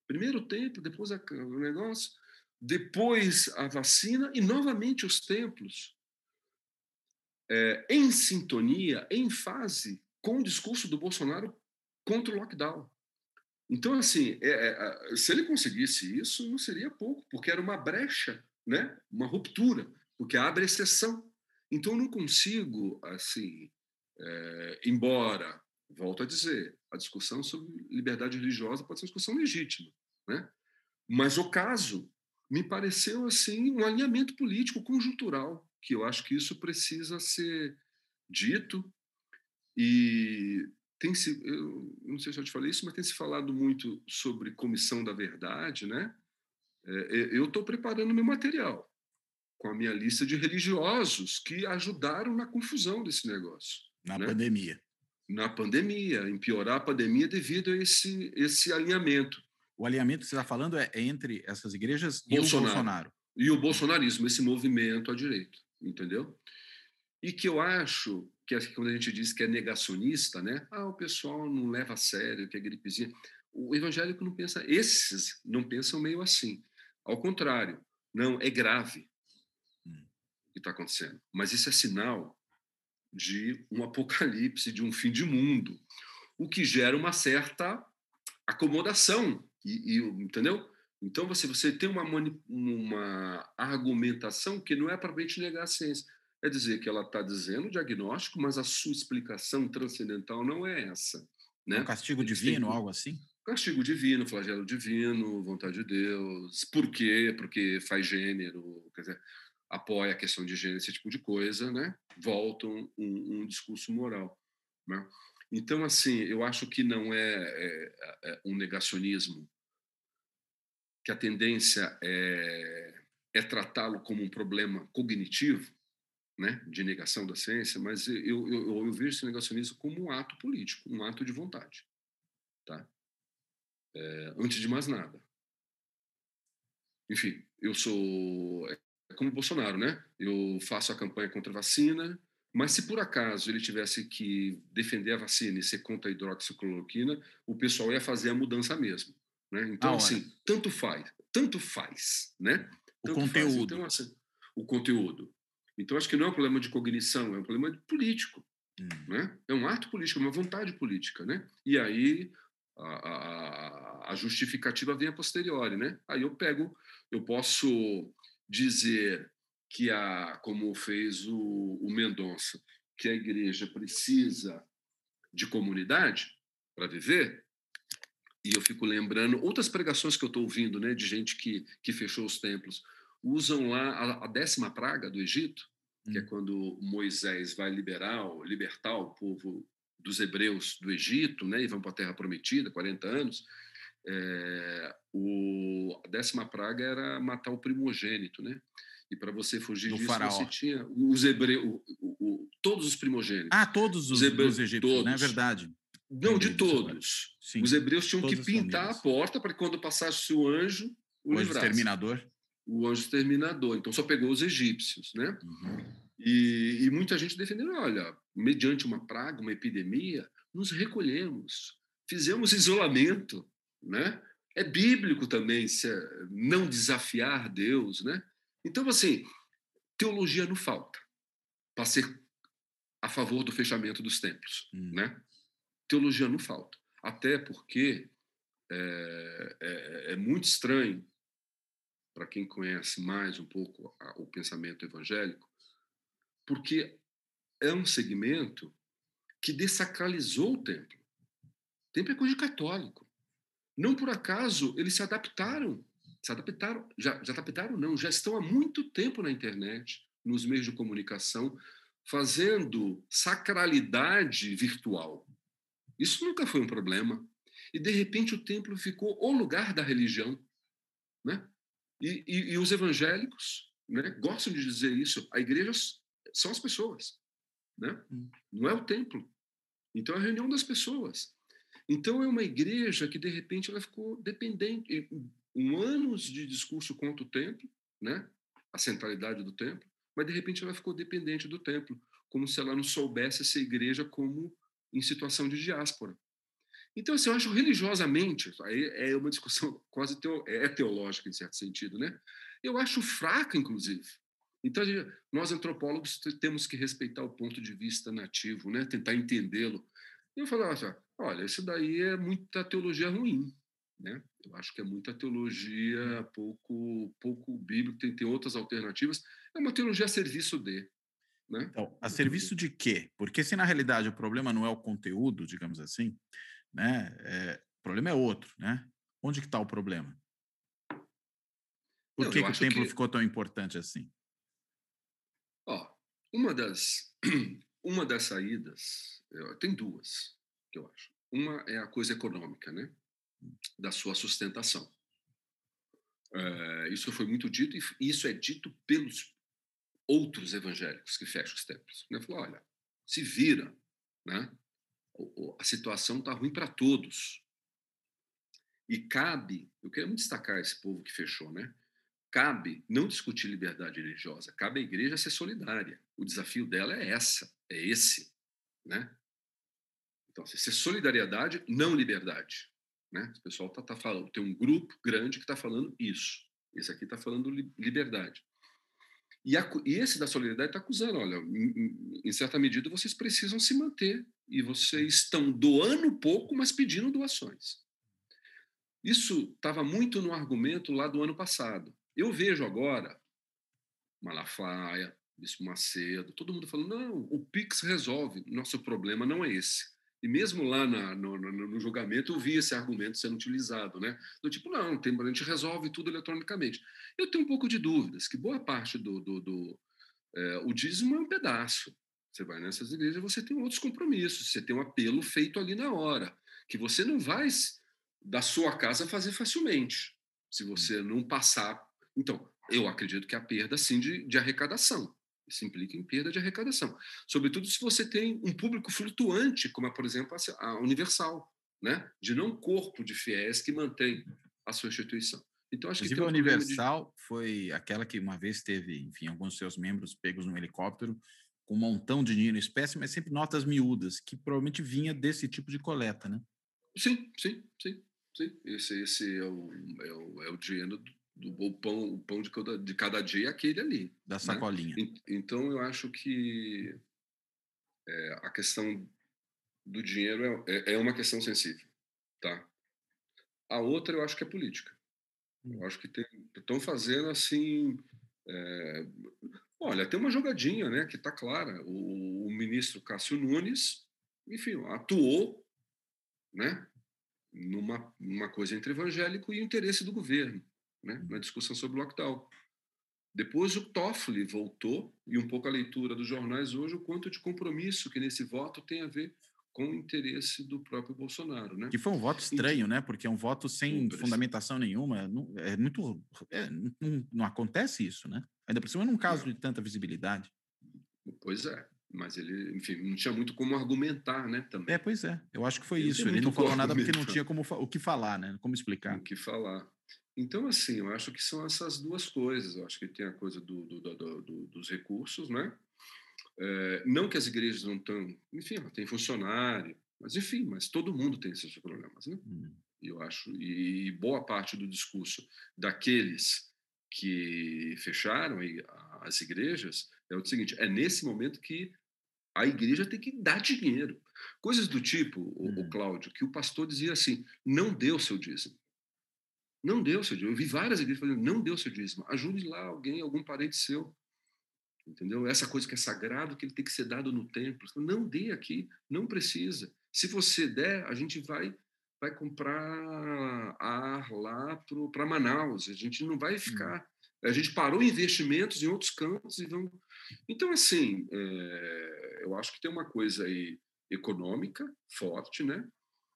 Primeiro o templo, depois o negócio, depois a vacina e novamente os templos. É, em sintonia, em fase com o discurso do Bolsonaro contra o lockdown. Então, assim, é, é, se ele conseguisse isso, não seria pouco, porque era uma brecha, né? uma ruptura, porque abre exceção. Então, eu não consigo, assim, é, embora, volto a dizer, a discussão sobre liberdade religiosa pode ser uma discussão legítima, né? mas o caso me pareceu assim um alinhamento político conjuntural, que eu acho que isso precisa ser dito e tem se, eu não sei se eu te falei isso, mas tem se falado muito sobre comissão da verdade, né? É, eu estou preparando meu material com a minha lista de religiosos que ajudaram na confusão desse negócio. Na né? pandemia. Na pandemia, em piorar a pandemia devido a esse, esse alinhamento. O alinhamento que você está falando é, é, entre essas igrejas Bolsonaro. e o Bolsonaro. E o bolsonarismo, esse movimento à direita, entendeu? E que eu acho que quando a gente diz que é negacionista, né? Ah, o pessoal não leva a sério, que é gripezinha. O evangélico não pensa, esses não pensam meio assim. Ao contrário, não, é grave hum. o que está acontecendo. Mas isso é sinal de um apocalipse, de um fim de mundo, o que gera uma certa acomodação, e, e entendeu? Então você, você tem uma, uma argumentação que não é para a gente negar a ciência é dizer que ela está dizendo o diagnóstico, mas a sua explicação transcendental não é essa. Né? Um castigo divino, algo assim? Castigo divino, flagelo divino, vontade de Deus. Por quê? Porque faz gênero, quer dizer, apoia a questão de gênero, esse tipo de coisa, né? Voltam um, um discurso moral. Né? Então, assim, eu acho que não é, é, é um negacionismo, que a tendência é, é tratá-lo como um problema cognitivo, né, de negação da ciência, mas eu, eu, eu, vejo esse negacionismo como um ato político, um ato de vontade. Tá? É, antes de mais nada. Enfim, eu sou é como Bolsonaro, né? Eu faço a campanha contra a vacina, mas se por acaso ele tivesse que defender a vacina e ser contra a hidroxicloroquina, o pessoal ia fazer a mudança mesmo. Né? Então, assim, tanto faz, tanto faz, né? Tanto o conteúdo. Faz. Então, assim, o conteúdo. Então, acho que não é um problema de cognição, é um problema político. Hum. Né? É um ato político, é uma vontade política. Né? E aí a, a, a, justificativa vem a posteriori. Né? Aí eu pego, eu posso dizer que, a, como fez o, o Mendonça, que a igreja precisa de comunidade para viver, e eu fico lembrando outras pregações que eu estou ouvindo, né, de gente que, que fechou os templos usam lá a, décima praga do Egito, que é hum. quando Moisés vai liberar, libertar o povo dos hebreus do Egito, né, e vão para a Terra Prometida, 40 anos. É, o, a décima praga era matar o primogênito, né? E para você fugir do disso, faraó. você tinha os hebreus, todos os primogênitos. Ah, todos os, os hebreus, egípcios, né? É verdade. Não, de todos. Os hebreus tinham que pintar a porta para que quando passasse o anjo, o, o livrasse. exterminador o anjo exterminador. Então só pegou os egípcios, né? Uhum. E, e, muita gente defendendo, olha, mediante uma praga, uma epidemia, nos recolhemos, fizemos isolamento, né? É bíblico também se não desafiar Deus, né? Então assim, teologia não falta para ser a favor do fechamento dos templos, uhum. né? Teologia não falta, até porque é, é, é muito estranho para quem conhece mais um pouco a, o pensamento evangélico, porque é um segmento que desacralizou o templo. O templo é coisa de católico. Não por acaso eles se adaptaram, se adaptaram, já, já adaptaram não, já estão há muito tempo na internet, nos meios de comunicação, fazendo sacralidade virtual. Isso nunca foi um problema. E, de repente, o templo ficou o lugar da religião. Né? E, e, e os evangélicos né, gostam de dizer isso. A igreja são as pessoas. Né? Hum. Não é o templo. Então, é a reunião das pessoas. Então, é uma igreja que, de repente, ela ficou dependente. Um anos de discurso contra o templo, né? a centralidade do templo, mas, de repente, ela ficou dependente do templo, como se ela não soubesse essa igreja como em situação de diáspora. Então, assim, eu acho religiosamente, aí é uma discussão quase teo, é teológica, em certo sentido, né? Eu acho fraca, inclusive. Então, nós antropólogos temos que respeitar o ponto de vista nativo, né? tentar entendê-lo. Eu falo, olha, isso daí é muita teologia ruim. Né? Eu acho que é muita teologia pouco, pouco bíblica, tem, tem outras alternativas. É uma teologia a serviço de. Né? Então, a serviço de quê? Porque se na realidade o problema não é o conteúdo, digamos assim, né? É, o problema é outro, né? Onde que está o problema? Por não, que, que o templo que... ficou tão importante assim? Ó, uma das uma das saídas tem duas que eu acho. Uma é a coisa econômica, né? Da sua sustentação. É, isso foi muito dito e isso é dito pelos outros evangélicos que fecham os templos. Né? Falou, olha, se vira, né? A situação está ruim para todos. E cabe, eu quero muito destacar esse povo que fechou, né? Cabe não discutir liberdade religiosa, cabe à igreja ser solidária. O desafio dela é essa, é esse, né? Então, assim, ser solidariedade, não liberdade. Né? O pessoal está tá falando, tem um grupo grande que está falando isso. Esse aqui está falando liberdade. E, a, e, esse da solidariedade está acusando, olha, em, em, certa medida vocês precisam se manter e vocês estão doando pouco, mas pedindo doações. Isso estava muito no argumento lá do ano passado. Eu vejo agora Malafaia, Bispo Macedo, todo mundo falando, não, o PIX resolve, nosso problema não é esse. E mesmo lá na, no, no, no, julgamento eu vi esse argumento sendo utilizado, né? Do tipo, não, tem, a gente resolve tudo eletronicamente. Eu tenho um pouco de dúvidas, que boa parte do... do, do é, o dízimo é um pedaço. Você vai nessas igrejas, você tem outros compromissos, você tem um apelo feito ali na hora, que você não vai da sua casa fazer facilmente, se você não passar. Então, eu acredito que a perda, sim, de, de arrecadação. Isso implica em perda de arrecadação. Sobretudo se você tem um público flutuante, como é, por exemplo, a Universal, né? de não corpo de fiéis que mantém a sua instituição. Então, acho Inclusive, que a Universal de... foi aquela que uma vez teve, enfim, alguns de seus membros pegos no helicóptero com um montão de dinheiro em espécie, mas sempre notas miúdas, que provavelmente vinha desse tipo de coleta, né? Sim, sim, sim. sim. Esse, esse é, o, é, o, é o dinheiro do, o pão, o pão de cada, de cada dia é aquele ali. Da né? sacolinha. Né? Então, eu acho que é, a questão do dinheiro é, é, é, uma questão sensível, tá? A outra eu acho que é política. Eu hum. acho que estão fazendo assim... É, olha, tem uma jogadinha, né, que está clara. O, o ministro Cássio Nunes, enfim, atuou, né, numa, numa coisa entre evangélico e o interesse do governo né, na discussão sobre o lockdown. Depois o Toffoli voltou, e um pouco a leitura dos jornais hoje, o quanto de compromisso que nesse voto tem a ver com o interesse do próprio Bolsonaro. Né? Que foi um voto estranho, né? Porque é um voto sem fundamentação nenhuma. Não, é muito. É, não, não, acontece isso, né? Ainda por cima num caso de tanta visibilidade. Pois é. Mas ele, enfim, não tinha muito como argumentar, né? Também. É, pois é. Eu acho que foi ele isso. Ele não falou nada porque não tinha como, o que falar, né? Como explicar. O que falar. Então, assim, eu acho que são essas duas coisas. Eu acho que tem a coisa do, do, do, do dos recursos, né? É, não que as igrejas não estão, enfim, tem funcionário, mas enfim, mas todo mundo tem esses problemas, né? Hum. Eu acho, e, boa parte do discurso daqueles que fecharam as igrejas é o seguinte: é nesse momento que a igreja tem que dar dinheiro. Coisas do tipo, o, o hum. Cláudio, que o pastor dizia assim: não dê o seu dízimo. Não deu seu dízimo. Eu vi várias igrejas falando, não deu seu dízimo. Ajude lá alguém, algum parente seu. Entendeu? Essa coisa que é sagrado, que ele tem que ser dado no templo. Não dê aqui, não precisa. Se você der, a gente vai vai comprar ar lá para Manaus. A gente não vai ficar A gente parou investimentos em outros campos e vamos. Então, assim, é, eu acho que tem uma coisa aí econômica forte, né?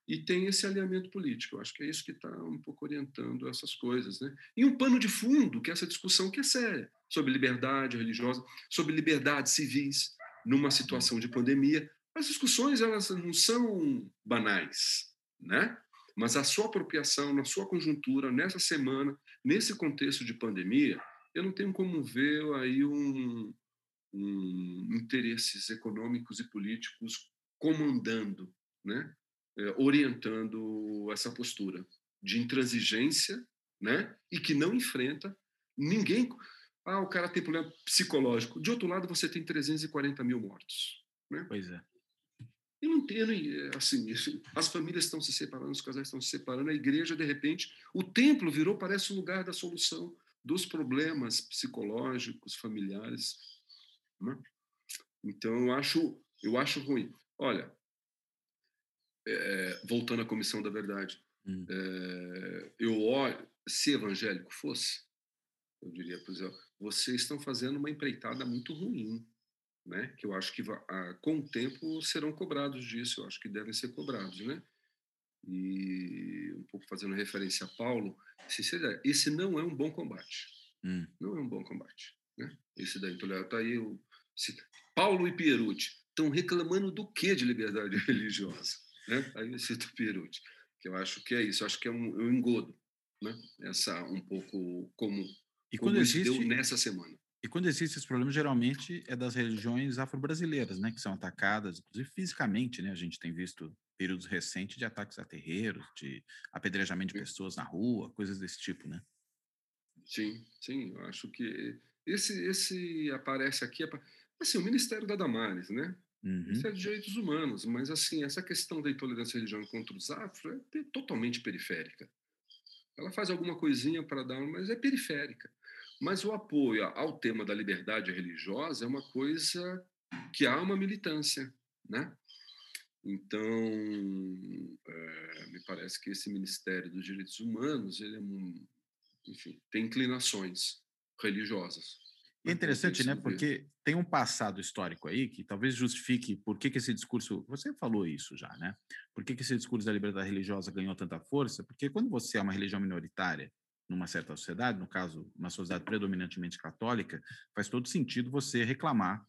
E tem esse alinhamento político. Eu acho que é isso que está um pouco orientando essas coisas, né? E um pano de fundo, que é essa discussão que é séria, sobre liberdade religiosa, sobre liberdades civis numa situação de pandemia. As discussões elas não são banais, né? Mas a sua apropriação na sua conjuntura nessa semana, nesse contexto de pandemia, eu não tenho como ver aí um, um interesses econômicos e políticos comandando, né? É, orientando essa postura de intransigência, né? E que não enfrenta ninguém. Ah, o cara tem problema psicológico. De outro lado, você tem 340 mil mortos. Né? Pois é. E não tem, assim, as famílias estão se separando, os casais estão se separando, a igreja, de repente, o templo virou, parece um lugar da solução dos problemas psicológicos, familiares. Né? Então, eu acho, eu acho ruim. Olha, é, voltando à Comissão da Verdade, hum. é, eu olho, se evangélico fosse, eu diria, por exemplo, vocês estão fazendo uma empreitada muito ruim né? Que eu acho que com o tempo serão cobrados disso, eu acho que devem ser cobrados, né? E um pouco fazendo referência a Paulo, esse não é um bom combate. Hum. Não é um bom combate, né? Esse daí, então, tá aí o Paulo e Pierucci estão reclamando do que de liberdade religiosa, né? Aí eu cito Pierucci, que eu acho que é isso, acho que é um, é um engodo, né? Essa um pouco comum. E quando existe nessa semana. E quando existe esse problema, geralmente é das religiões afro-brasileiras, né, que são atacadas, inclusive fisicamente, né? A gente tem visto períodos recentes de ataques a terreiros, de apedrejamento de pessoas na rua, coisas desse tipo, né? Sim, sim, eu acho que esse esse aparece aqui, assim, o Ministério da Damares, né? Uhum. Ministério de Direitos Humanos, mas assim, essa questão da intolerância religiosa contra os afro é totalmente periférica. Ela faz alguma coisinha para dar, mas é periférica. Mas o apoio ao tema da liberdade religiosa é uma coisa que há uma militância, né? Então, é, me parece que esse Ministério dos Direitos Humanos, ele é, enfim, tem inclinações religiosas. É interessante, né? Porque tem um passado histórico aí que talvez justifique por que, que esse discurso. Você falou isso já, né? Por que, que esse discurso da liberdade religiosa ganhou tanta força? Porque quando você é uma religião minoritária numa certa sociedade, no caso, uma sociedade predominantemente católica, faz todo sentido você reclamar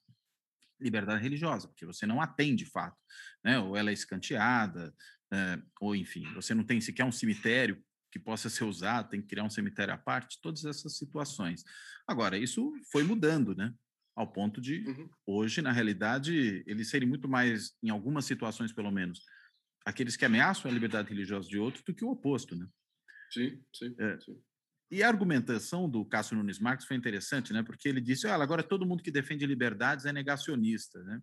liberdade religiosa, porque você não atende de fato, né? Ou ela é escanteada, é, ou enfim, você não tem sequer um cemitério que possa ser usado, tem que criar um cemitério à parte, todas essas situações. Agora, isso foi mudando, né? Ao ponto de, uhum. hoje, na realidade, eles serem muito mais, em algumas situações pelo menos, aqueles que ameaçam a liberdade religiosa de outro do que o oposto, né? Sim, sim, é, sim. E a argumentação do Cássio Nunes Marques foi interessante, né? Porque ele disse: olha, agora todo mundo que defende liberdades é negacionista, né?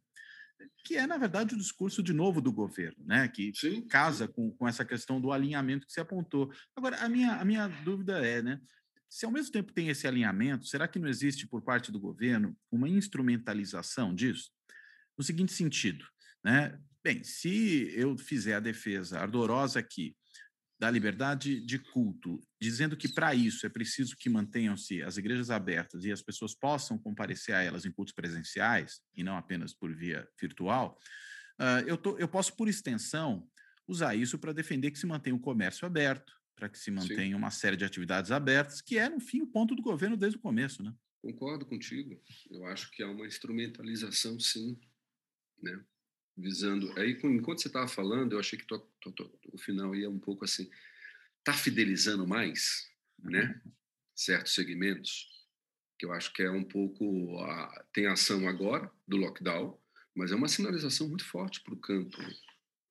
Que é, na verdade, o discurso de novo do governo, né? Que Sim. casa com, com essa questão do alinhamento que se apontou. Agora, a minha, a minha dúvida é, né? Se ao mesmo tempo tem esse alinhamento, será que não existe por parte do governo uma instrumentalização disso? No seguinte sentido, né? Bem, se eu fizer a defesa ardorosa aqui da liberdade de culto, dizendo que para isso é preciso que mantenham-se as igrejas abertas e as pessoas possam comparecer a elas em cultos presenciais e não apenas por via virtual, uh, eu, tô, eu posso, por extensão, usar isso para defender que se mantenha o comércio aberto, para que se mantenha Sim. uma série de atividades abertas, que é, no fim, o ponto do governo desde o começo, né? Concordo contigo. Eu acho que há uma instrumentalização, sim, né? Visando. Aí, enquanto você estava falando, eu achei que tô, tô, tô, o final ia um pouco assim. Tá fidelizando mais, né? Certos segmentos, que eu acho que é um pouco. A, tem ação agora do lockdown, mas é uma sinalização muito forte para o campo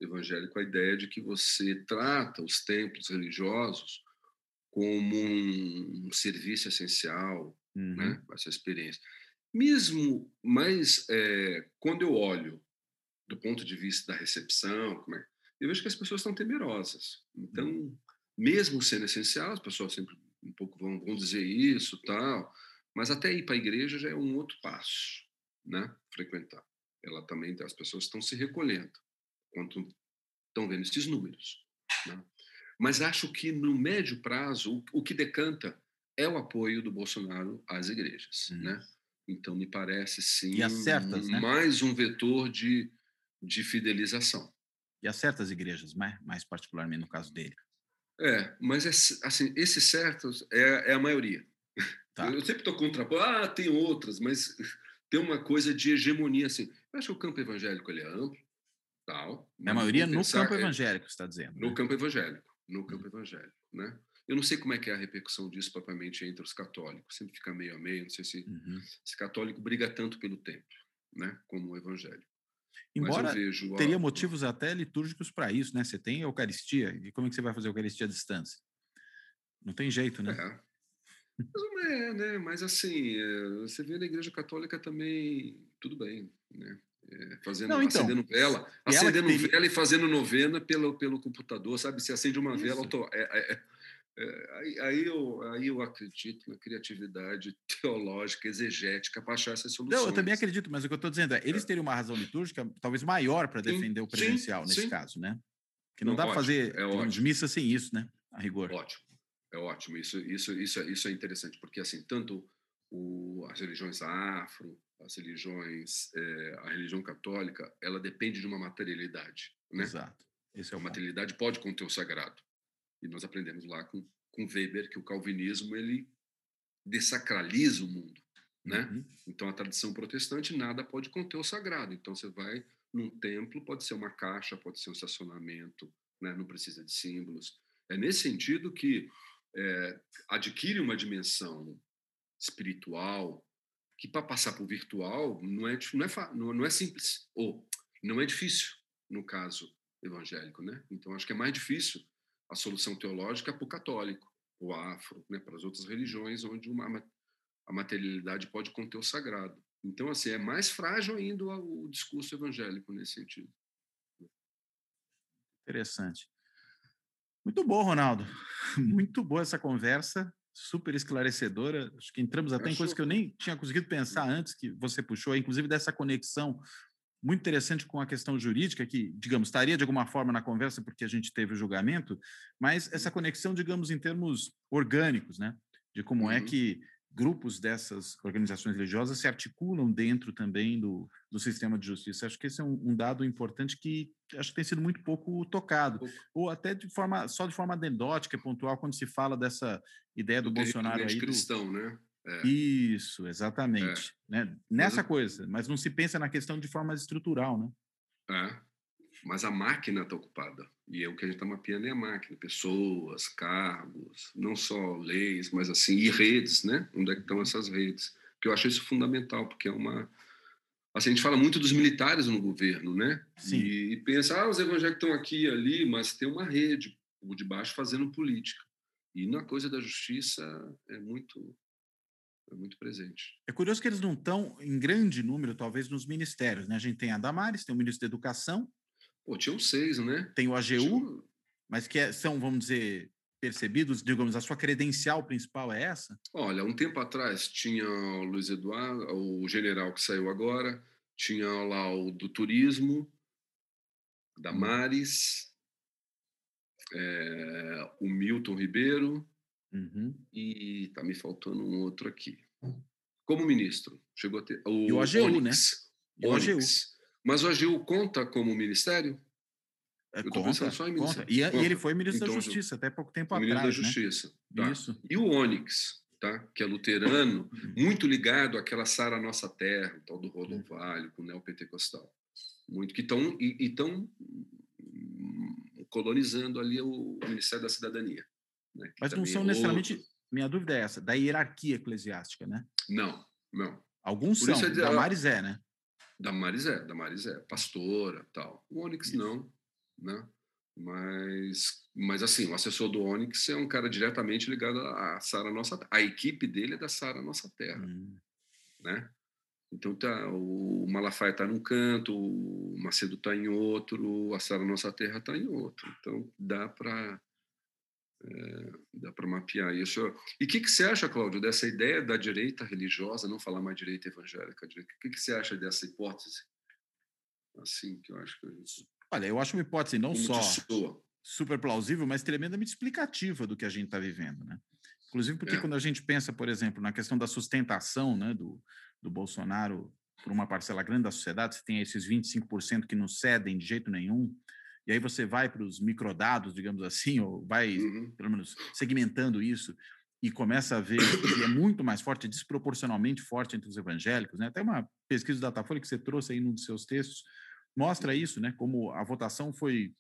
evangélico a ideia de que você trata os templos religiosos como um, um serviço essencial, né? uhum. né? Essa experiência. Mesmo, mas é, quando eu olho do ponto de vista da recepção, é, eu vejo que as pessoas estão temerosas. Então, hum. mesmo sendo essencial, as pessoas sempre um pouco vão, vão dizer isso, tal, mas até ir para a igreja já é um outro passo, né? Frequentar. Ela também, as pessoas estão se recolhendo, quanto estão vendo esses números. Né? Mas acho que no médio prazo, o, o que decanta é o apoio do Bolsonaro às igrejas, hum. né? Então, me parece, sim, certas, né? mais um vetor de, de fidelização. E a certas igrejas, mais, mais particularmente no caso dele. É, mas é, assim, esses certos é, é a maioria. Tá. Eu sempre estou contra. Ah, tem outras, mas tem uma coisa de hegemonia assim. Eu acho que o campo evangélico ele é amplo, tal. É a maioria no campo é evangélico, está dizendo. No né? campo evangélico, no campo hum. evangélico, né? Eu não sei como é que é a repercussão disso propriamente entre os católicos. Sempre fica meio a meio. Não sei se uhum. esse católico briga tanto pelo templo, né, como o evangélico. Embora vejo, teria motivos até litúrgicos para isso, né? Você tem a Eucaristia, e como é que você vai fazer a Eucaristia à distância? Não tem jeito, né? É. Mas, é, né? Mas assim, é, você vê na Igreja Católica também, tudo bem, né? É, fazendo, não, então, acendendo vela, acendendo teria... vela e fazendo novena pelo, pelo computador, sabe? Se acende uma vela, é, é, é, aí, aí, eu, aí eu acredito na criatividade teológica, exegética, para achar essas soluções. Não, eu também acredito, mas o que eu estou dizendo é, eles é. teriam uma razão litúrgica talvez maior para defender sim, o presencial sim, nesse sim. caso, né? Que não, não dá para fazer é missa sem isso, né? A rigor. Ótimo, é ótimo. Isso, isso, isso, isso é interessante, porque assim, tanto o, as religiões afro, as religiões, é, a religião católica, ela depende de uma materialidade, né? Exato. Esse é a materialidade pode conter o sagrado. E nós aprendemos lá com, com Weber que o calvinismo ele desacraliza o mundo, né? Uhum. Então a tradição protestante nada pode conter o sagrado. Então você vai num templo, pode ser uma caixa, pode ser um estacionamento, né? Não precisa de símbolos. É nesse sentido que é, adquire uma dimensão espiritual que para passar para o virtual não é não é não é simples ou não é difícil no caso evangélico, né? Então acho que é mais difícil a solução teológica para o católico, o afro, né, para as outras religiões onde uma, a materialidade pode conter o sagrado. Então, assim, é mais frágil ainda o, o discurso evangélico nesse sentido. Interessante. Muito bom, Ronaldo. Muito boa essa conversa, super esclarecedora. Acho que entramos até em coisas que eu nem tinha conseguido pensar antes, que você puxou, inclusive dessa conexão muito interessante com a questão jurídica, que, digamos, estaria de alguma forma na conversa porque a gente teve o julgamento, mas essa conexão, digamos, em termos orgânicos, né? De como é uhum. é que grupos dessas organizações religiosas se articulam dentro também do, do sistema de justiça. Acho que esse é um, um dado importante que acho que tem sido muito pouco tocado, pouco. ou até de forma só de forma anedótica, pontual, quando se fala dessa ideia do, do Bolsonaro aí. cristão, do, né? É. Isso, exatamente. É. Né? Nessa mas, coisa, mas não se pensa na questão de forma estrutural, né? É. Mas a máquina está ocupada. E é o que a gente está mapeando é a máquina. Pessoas, cargos, não só leis, mas assim, e redes, né? Onde é que estão essas redes? Que eu acho isso fundamental, porque é uma... Assim, a gente fala muito dos militares no governo, né? Sim. E, e pensa, ah, os evangélicos estão aqui e ali, mas tem uma rede por debaixo fazendo política. E na coisa da justiça é muito é muito presente. É curioso que eles não estão em grande número, talvez, nos ministérios. Né? A gente tem a Damares, tem o ministro da Educação. Pô, tinham seis, né? Tem o AGU, Tinha... mas que é, são, vamos dizer, percebidos, digamos, a sua credencial principal é essa? Olha, um tempo atrás tinha o Luiz Eduardo, o general que saiu agora, tinha lá o do turismo, Damares, hum. é, o Milton Ribeiro, Uhum. E está me faltando um outro aqui. Como ministro, chegou a ter. O, e o AGU, Onyx, né? O AGU. Mas o AGU conta como ministério? É, Eu conta, só em ministério. E, conta. e, ele foi ministro então, da Justiça até pouco tempo atrás. Ministro da Justiça. Né? Tá. Isso. E o Onyx, tá? que é luterano, uhum. muito ligado àquela Sara Nossa Terra, tal do Rodovalho, com o neopentecostal. Muito, que estão e estão hum, colonizando ali o Ministério da Cidadania. Né, Mas não são é necessariamente. Outro. Minha dúvida é essa, da hierarquia eclesiástica, né? Não, não. Alguns Por são, é, Damares é, né? Damares é, Damares é, pastora, tal. O Onyx Isso. não, né? Mas, mas assim, o assessor do Onyx é um cara diretamente ligado à Sara Nossa A equipe dele é da Sara Nossa Terra, hum. né? Então tá, o Malafaia está num canto, o Macedo está em outro, a Sara Nossa Terra está em outro. Então dá para é, dá para mapear isso. E o que, que você acha, Cláudio, dessa ideia da direita religiosa, não falar mais direita evangélica? O que, que você acha dessa hipótese? Assim, que eu acho que gente... Olha, eu acho uma hipótese não Como só super plausível, mas tremendamente explicativa do que a gente está vivendo, né? Inclusive porque é. quando a gente pensa, por exemplo, na questão da sustentação né, do, do Bolsonaro por uma parcela grande da sociedade, você tem esses 25% que não cedem de jeito nenhum, e aí você vai para os microdados, digamos assim, ou vai, uhum. pelo menos, segmentando isso, e começa a ver que é muito mais forte, desproporcionalmente forte entre os evangélicos. Né? Até uma pesquisa do Datafolha que você trouxe aí num dos seus textos mostra isso, né? como a votação foi,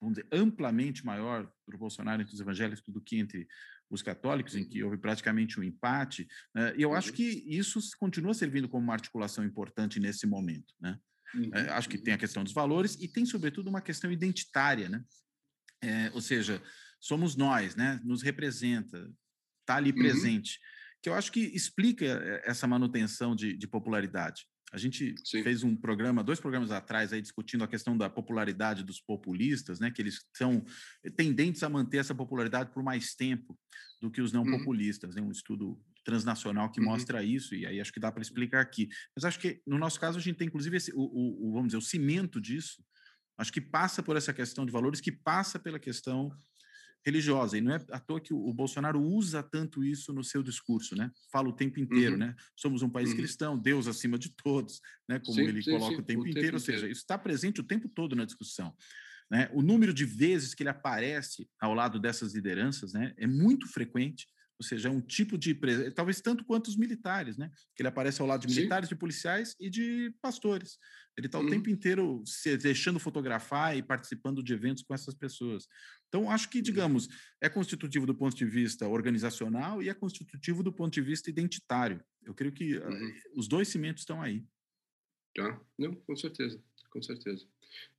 vamos dizer, amplamente maior para o Bolsonaro entre os evangélicos do que entre os católicos, em que houve praticamente um empate. Né? E eu acho uhum. que isso continua servindo como uma articulação importante nesse momento. Né? Uhum. É, acho que tem a questão dos valores e tem, sobretudo, uma questão identitária. Né? É, ou seja, somos nós, né? nos representa, está ali uhum. presente, que eu acho que explica eh, essa manutenção de, de popularidade. A gente Sim. fez um programa, dois programas atrás, aí discutindo a questão da popularidade dos populistas, né? Que eles são tendentes a manter essa popularidade por mais tempo do que os não uhum. populistas. Né? Um estudo transnacional que uhum. mostra isso, e aí acho que dá para explicar aqui. Mas acho que, no nosso caso, a gente tem, inclusive, esse, o, o, o, vamos dizer, o cimento disso, acho que passa por essa questão de valores, que passa pela questão religiosa. E não é à toa que o, Bolsonaro usa tanto isso no seu discurso, né? Fala o tempo inteiro, uhum. né? Somos um país uhum. cristão, Deus acima de todos, né? Como sim, ele sim, coloca sim, o tempo o inteiro. Tempo ou seja, inteiro. isso está presente o tempo todo na discussão. Né? O número de vezes que ele aparece ao lado dessas lideranças né, é muito frequente, ou seja, é um tipo de talvez tanto quanto os militares, né? Que ele aparece ao lado de militares, de policiais e de pastores. Ele está o uhum. tempo inteiro se deixando fotografar e participando de eventos com essas pessoas. Então, acho que, digamos, é constitutivo do ponto de vista organizacional e é constitutivo do ponto de vista identitário. Eu creio que ah, uhum. os dois cimentos estão aí. Tá, não, com certeza, com certeza.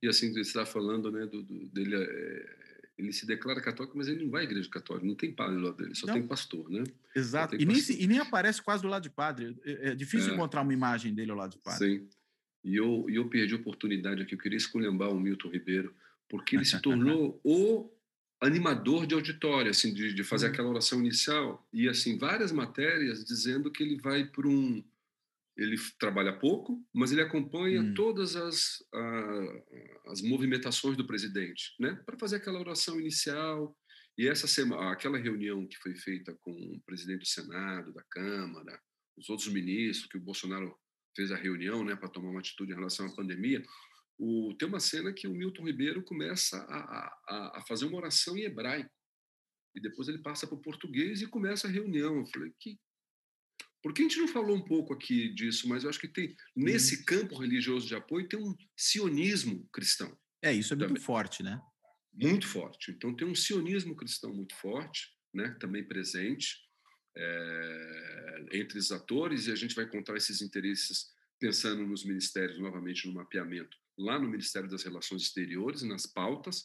E assim, você está falando, né, do, do dele, é, ele se declara católico, mas ele não vai à igreja católica, não tem padre lá dele, só não. tem pastor, né? Exato, e nem, se, e nem, aparece quase do lado de padre, é, é difícil é. encontrar uma imagem dele ao lado de padre. Sim, e eu, eu perdi a oportunidade aqui, eu queria esculhambar o Milton Ribeiro, porque ele se tornou o animador de auditório, assim, de, de fazer uhum. aquela oração inicial, e assim, várias matérias dizendo que ele vai por um... Ele trabalha pouco, mas ele acompanha hum. todas as, a, as movimentações do presidente, né? Para fazer aquela oração inicial. E essa semana, aquela reunião que foi feita com o presidente do Senado, da Câmara, os outros ministros, que o Bolsonaro fez a reunião né, para tomar uma atitude em relação à pandemia, o, tem uma cena que o Milton Ribeiro começa a, a, a fazer uma oração em hebraico. E depois ele passa para o português e começa a reunião. Eu falei, que. Por que a gente não falou um pouco aqui disso? Mas eu acho que tem, nesse campo religioso de apoio, tem um sionismo cristão. É, isso é muito também. forte, né? Muito forte. Então tem um sionismo cristão muito forte, né? Também presente é, entre os atores e a gente vai encontrar esses interesses pensando nos ministérios, novamente no mapeamento, lá no Ministério das Relações Exteriores, nas pautas,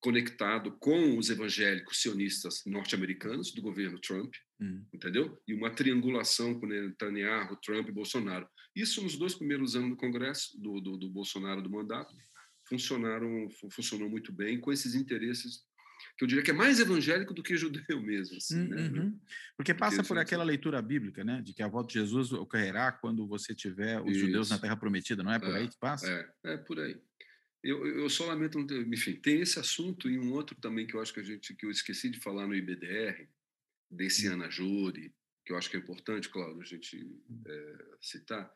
conectado com os evangélicos sionistas norte-americanos do governo Trump, hum. entendeu? E uma triangulação com Netanyahu, Trump e Bolsonaro. Isso nos dois primeiros anos do Congresso, do, do, do Bolsonaro, do mandato, funcionaram, funcionou muito bem com esses interesses que eu diria que é mais evangélico do que judeu mesmo. Assim, né? uhum. Porque passa Porque por aquela leitura bíblica, né? De que a volta de Jesus ocorrerá quando você tiver os Isso. judeus na terra prometida, não é por é, aí que passa? É, é por aí. Eu, eu só lamento, enfim, tem esse assunto e um outro também que eu acho que a gente que eu esqueci de falar no IBDR, desse hum. Ana Júri, que eu acho que é importante, Cláudio, a gente é, citar,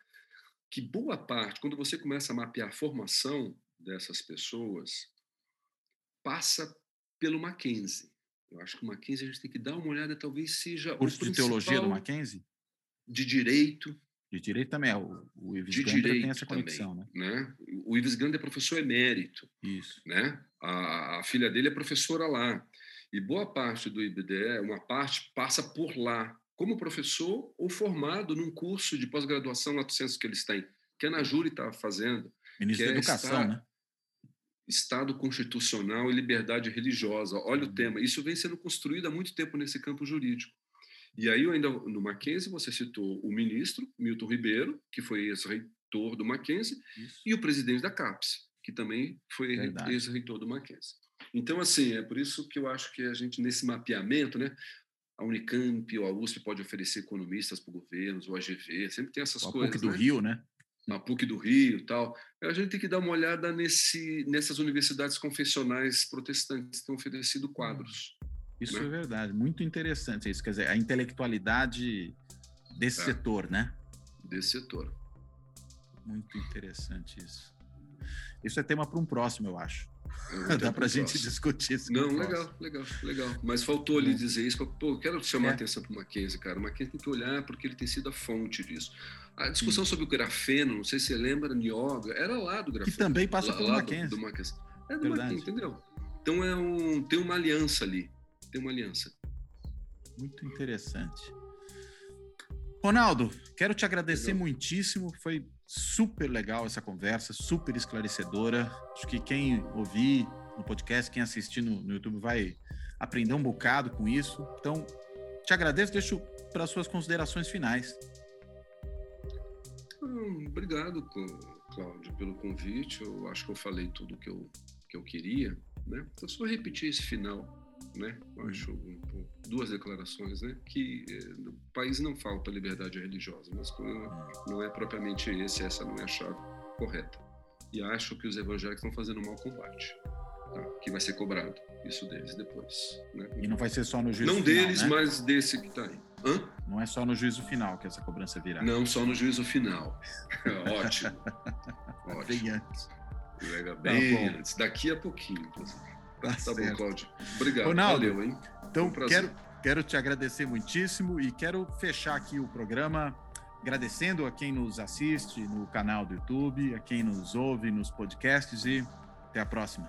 que boa parte, quando você começa a mapear a formação dessas pessoas, passa pelo Mackenzie. Eu acho que o Mackenzie a gente tem que dar uma olhada, talvez seja o curso de teologia do Mackenzie? De direito. De direito também, é. o, o Ives de Gander tem essa conexão, também, né? né? O Ives Gander é professor emérito. Isso. Né? A, a, filha dele é professora lá. E boa parte do IBDE, uma parte passa por lá, como professor ou formado num curso de pós-graduação lá do censo que eles têm, que a Najuri está fazendo. Ministro da é Educação, estar, né? Estado constitucional e liberdade religiosa. Olha o uhum. tema. Isso vem sendo construído há muito tempo nesse campo jurídico. E aí, ainda no Mackenzie, você citou o ministro, Milton Ribeiro, que foi ex-reitor do Mackenzie, Isso. e o presidente da CAPES, que também foi ex-reitor do Mackenzie. Então, assim, é por isso que eu acho que a gente, nesse mapeamento, né, a Unicamp ou a USP pode oferecer economistas para governos, o AGV, sempre tem essas o coisas. PUC do né? Rio, né? na PUC do Rio tal. A gente tem que dar uma olhada nesse, nessas universidades confessionais protestantes que têm oferecido quadros. Isso né? é verdade, muito interessante isso. Quer dizer, a intelectualidade desse É. setor, né? desse setor. Muito interessante isso. Isso é tema para um próximo, eu acho. Vou Dá para a gente próximo. discutir isso. Não, legal, próximo. legal, legal. Mas faltou ali É. dizer isso. Pô, eu quero chamar É. a atenção para o Mackenzie, cara. O Mackenzie tem que olhar porque ele tem sido a fonte disso. A discussão sobre o grafeno, não sei se você lembra, Nioga, era lá do Que grafeno. também passa lá, pelo lá Mackenzie. Do, do Mackenzie. É do Verdade. Mackenzie, entendeu? Então é um, tem uma aliança ali. Tem uma aliança. Muito interessante. Ronaldo, quero te agradecer Legal. muitíssimo. Foi super legal essa conversa, super esclarecedora. Acho que quem ouvir no podcast, quem assistir no, no YouTube vai aprender um bocado com isso. Então, te agradeço. Deixo para as suas considerações finais. Hum, obrigado, Clá- Cláudio, pelo convite. Eu acho que eu falei tudo que eu, que eu queria. Né? Eu só repetir esse final. Né? Eu acho um pouco- duas declarações, né? Que eh, no país não falta liberdade religiosa, mas não, não é propriamente esse, essa não é a chave correta. E acho que os evangélicos estão fazendo um mau combate, tá? que vai ser cobrado isso deles depois. Né? E não vai ser só no juízo Não final, deles, né? mas desse que está aí. Hã? Não é só no juízo final que essa cobrança virá. Não, só no juízo final. Ótimo. Bem Ótimo. antes. Legal, Tá bem bom. antes. Daqui a pouquinho, inclusive. Tá Tá bom. Cláudio. Obrigado. Ronaldo, Valeu, hein? Então, Um quero, quero te agradecer muitíssimo e quero fechar aqui o programa agradecendo a quem nos assiste no canal do YouTube, a quem nos ouve nos podcasts e até a próxima.